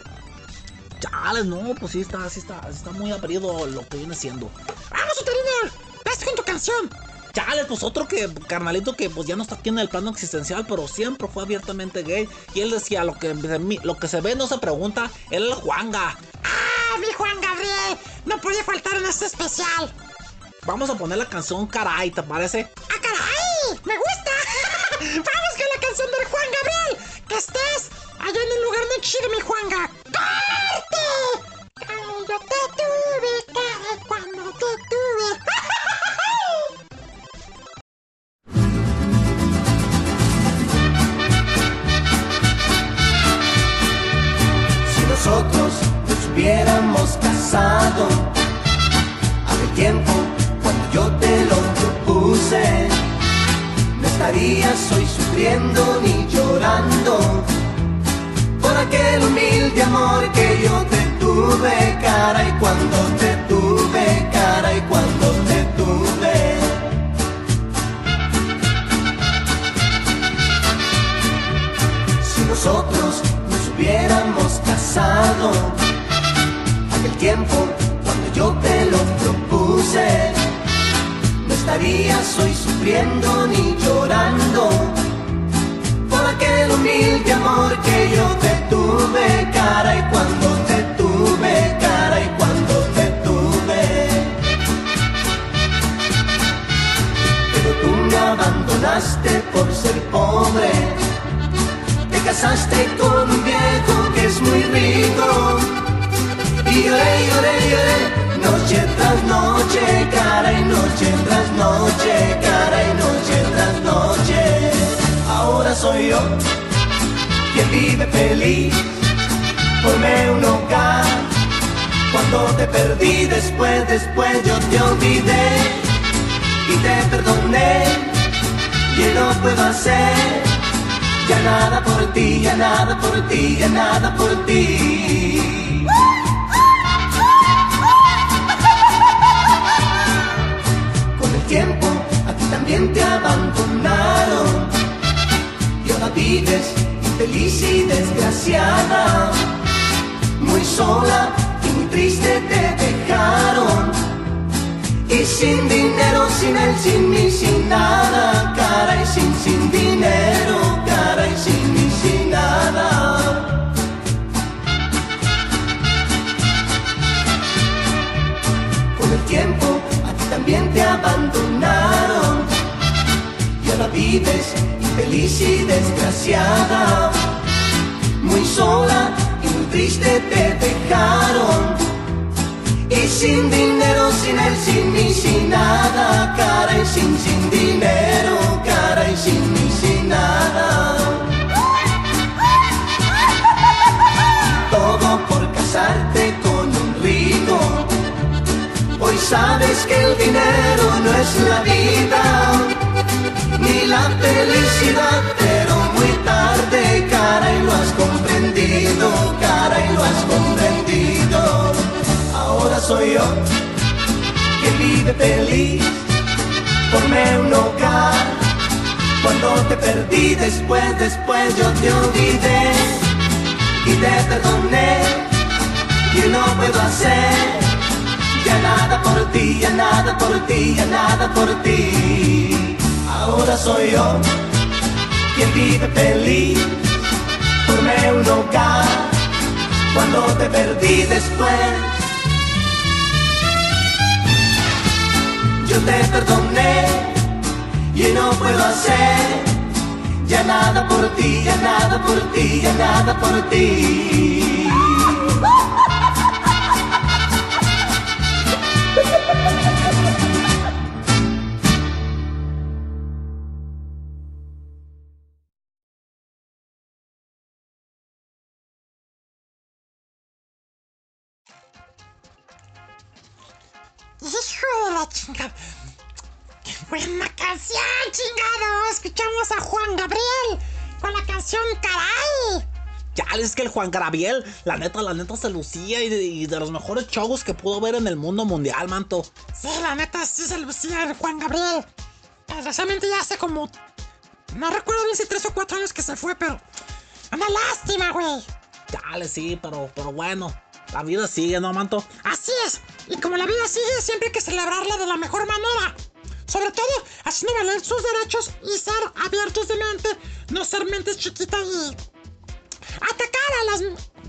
Chales, no, pues sí está, sí está, está muy aprendido lo que viene siendo. ¡Vamos, Uterino! ¡Vas con tu canción! Chales, pues otro que, carnalito que pues ya no está aquí en el plano existencial, pero siempre fue abiertamente gay. Y él decía, lo que, lo que se ve no se pregunta, él es el Juanga. ¡Ah, mi Juan Gabriel! No podía faltar en este especial. Vamos a poner la canción Caray, ¿te parece? ¡Ah, caray! ¡Me gusta! *laughs* ¡Vamos con la canción del Juan Gabriel! ¡Que estés allá en el lugar muy chido, Juanga! ¡Corte! Caray, yo te tuve, caray, cuando te tuve. *laughs* Si nosotros nos hubiéramos casado hace tiempo cuando yo te lo propuse, no estarías hoy sufriendo ni llorando aquel humilde amor que yo te tuve, cara y cuando te tuve, cara y cuando te tuve. Si nosotros nos hubiéramos casado aquel tiempo cuando yo te lo propuse, no estarías hoy sufriendo ni llorando aquel humilde amor que yo te tuve, cara y cuando te tuve, cara y cuando te tuve. Pero tú me abandonaste por ser pobre te casaste con un viejo que es muy rico. Y lloré, lloré, lloré, noche tras noche, cara y noche tras noche, cara y noche tras noche. Soy yo quien vive feliz, formé un hogar. Cuando te perdí, después, después yo te olvidé y te perdoné. Y no puedo hacer ya nada por ti, ya nada por ti, ya nada por ti. Con el tiempo a ti también te abandonaron vives infeliz y desgraciada, muy sola y muy triste te dejaron. Y sin dinero, sin él, sin mí, sin nada, cara y sin, sin dinero, cara y sin mí, sin nada. Con el tiempo a ti también te abandonaron y ahora vives infeliz y desgraciada, muy sola y muy triste te dejaron. Y sin dinero, sin él, sin mí, sin nada, cara y sin, sin dinero, cara y sin mí, sin nada. Todo por casarte con un rico. Hoy sabes que el dinero no es la vida, ni la felicidad, pero muy tarde, cara, y lo has comprendido, cara, y lo has comprendido ahora soy yo quien vive feliz. Formé un hogar. Cuando te perdí después, después yo te olvidé y te perdoné. Y no puedo hacer ya nada por ti, ya nada por ti, ya nada por ti. Ahora soy yo quien vive feliz. Formé un hogar cuando te perdí después. Yo te perdoné y no puedo hacer ya nada por ti, ya nada por ti, ya nada por ti. Chingada. ¡Qué buena canción, chingado! Escuchamos a Juan Gabriel con la canción Caray. Ya, es que el Juan Gabriel, la neta, la neta se lucía y de, y de los mejores shows que pudo ver en el mundo mundial, manto. Sí, la neta sí se lucía el Juan Gabriel. Desgraciadamente ya hace como. No recuerdo bien si tres o cuatro años que se fue, pero. Una lástima, güey. Dale, sí, pero, pero bueno. La vida sigue, ¿no, manto? Así es. Y como la vida sigue, siempre hay que celebrarla de la mejor manera. Sobre todo, haciendo valer sus derechos y ser abiertos de mente, no ser mentes chiquitas y atacar a las...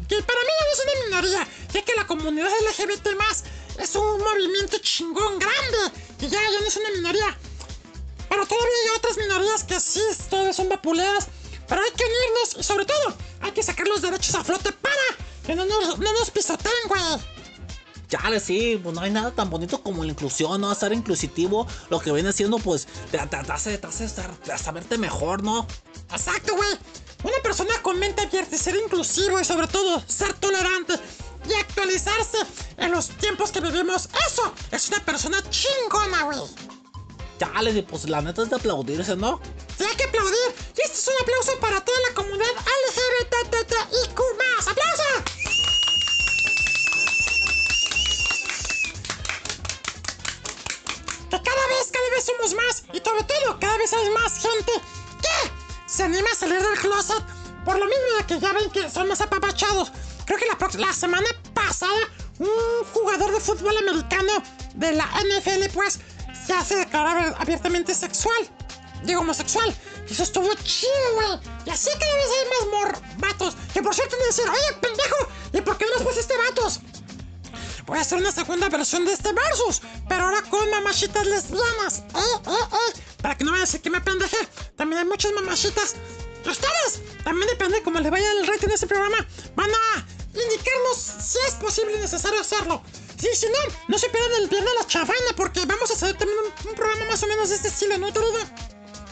que para mí no es una minoría, ya que la comunidad LGBT es un movimiento chingón grande, y ya, ya no es una minoría. Pero todavía hay otras minorías que sí, todavía son vapuleadas, pero hay que unirnos y sobre todo, hay que sacar los derechos a flote para que no nos, no nos pisoteen, güey. Chale, sí, pues no hay nada tan bonito como la inclusión, ¿no? Ser inclusitivo, lo que viene siendo, pues, te, te- te hace, estar- hasta verte mejor, ¿no? Exacto, güey. Una persona con mente abierta ser inclusivo y sobre todo ser tolerante y actualizarse en los tiempos que vivimos, eso es una persona chingona, güey. Chale, pues la neta es de aplaudirse, ¿no? Sí, hay que aplaudir. Y este es un aplauso para toda la comunidad LGBTTIQ+. ¡Aplauso! Que cada vez, cada vez somos más y sobre todo cada vez hay más gente que se anima a salir del closet por lo mismo de que ya ven que son más apapachados. Creo que la, la semana pasada un jugador de fútbol americano de la NFL pues se hace declarar abiertamente sexual. Digo homosexual. Y eso estuvo chido, güey. Y así cada vez hay más mor vatos. Que por cierto me decían, oye, pendejo, ¿y por qué no nos pusiste vatos? Voy a hacer una segunda versión de este versus, pero ahora con mamachitas lesbianas. Eh, eh, eh. Para que no vayan a decir que me pendejé. También hay muchas mamachitas. Y ustedes, también depende cómo le vaya el rating de este programa, van a indicarnos si es posible y necesario hacerlo. Sí, si no, no se pierdan el viernes de la chavaina, porque vamos a hacer también un, un programa más o menos de este estilo, ¿no, querido?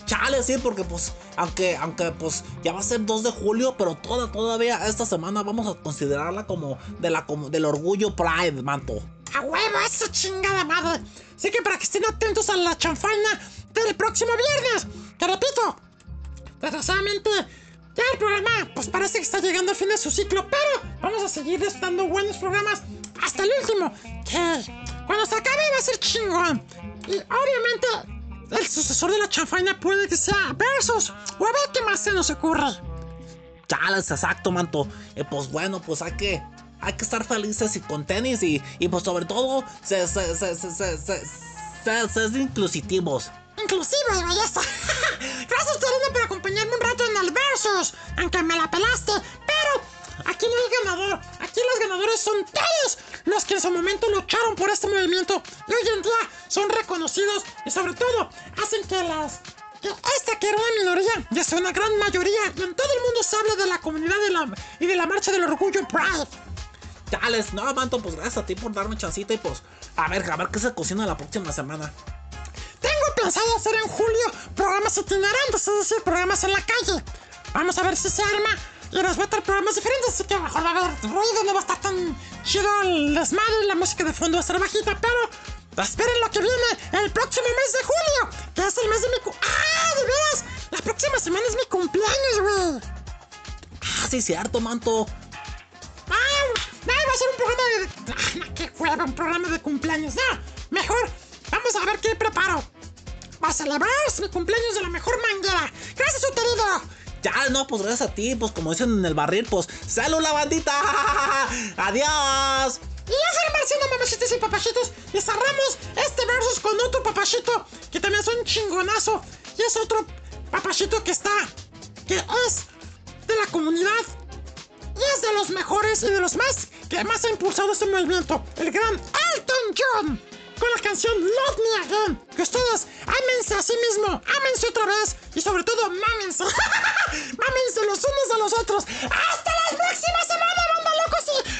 Chale, sí, porque pues, aunque, aunque pues ya va a ser 2 de julio, pero toda, todavía esta semana vamos a considerarla como de la, del orgullo Pride, manto. ¡A huevo, esa chingada madre! Así que para que estén atentos a la chanfaina del próximo viernes. Que repito, desgraciadamente ya el programa pues parece que está llegando al fin de su ciclo, pero vamos a seguir dando buenos programas hasta el último. Que cuando se acabe va a ser chingón. Y obviamente el sucesor de la chanfaina puede que sea Versus. O a ver qué más se nos ocurre. Chales, exacto, manto. Eh, pues bueno, pues hay que, hay que estar felices y con tenis y, y pues sobre todo, se, se, se, se, inclusivos. Inclusivos, *laughs* eso. Gracias, querido, por acompañarme un rato en el Versus. Aunque me la pelaste. Aquí no hay ganador. Aquí los ganadores son todos los que en su momento lucharon por este movimiento. Y hoy en día son reconocidos y sobre todo hacen que las... Que esta que era una minoría ya sea una gran mayoría. Y en todo el mundo se habla de la comunidad de la, y de la marcha del orgullo Pride. Chales, no, manto, pues gracias a ti por darme chancita y pues a ver, a ver qué se cocina la próxima semana. Tengo pensado hacer en julio programas itinerantes, es decir, programas en la calle. Vamos a ver si se arma y nos va a estar problemas diferentes, así que mejor va a haber ruido, no va a estar tan chido el desmadre, la música de fondo va a estar bajita, pero esperen lo que viene el próximo mes de julio, que es el mes de mi cu ¡Ah, de veras! La próxima semana es mi cumpleaños, güey. Ah, sí, cierto, manto. ¡Ah! No, va a ser un programa de... ¡Ah, qué hueva! Un programa de cumpleaños. No, mejor vamos a ver qué preparo. Va a celebrar mi cumpleaños de la mejor manguera. ¡Gracias, su! Ya, no, pues gracias a ti, pues como dicen en el barril, pues salud la bandita. *laughs* Adiós. Y ya se Marciano, mamachitos y este papachitos. Y cerramos este versus con otro papachito que también es un chingonazo. Y es otro papachito que está, que es de la comunidad. Y es de los mejores y de los más que más ha impulsado este movimiento. El gran Elton John con la canción Love Me Again. Que ustedes ámense a sí mismo, ámense otra vez y sobre todo mámense. *laughs* mámense los unos a los otros. ¡Hasta la próxima semana, banda locos! Y...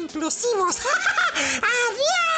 Inclusivos! *laughs* ¡Adiós!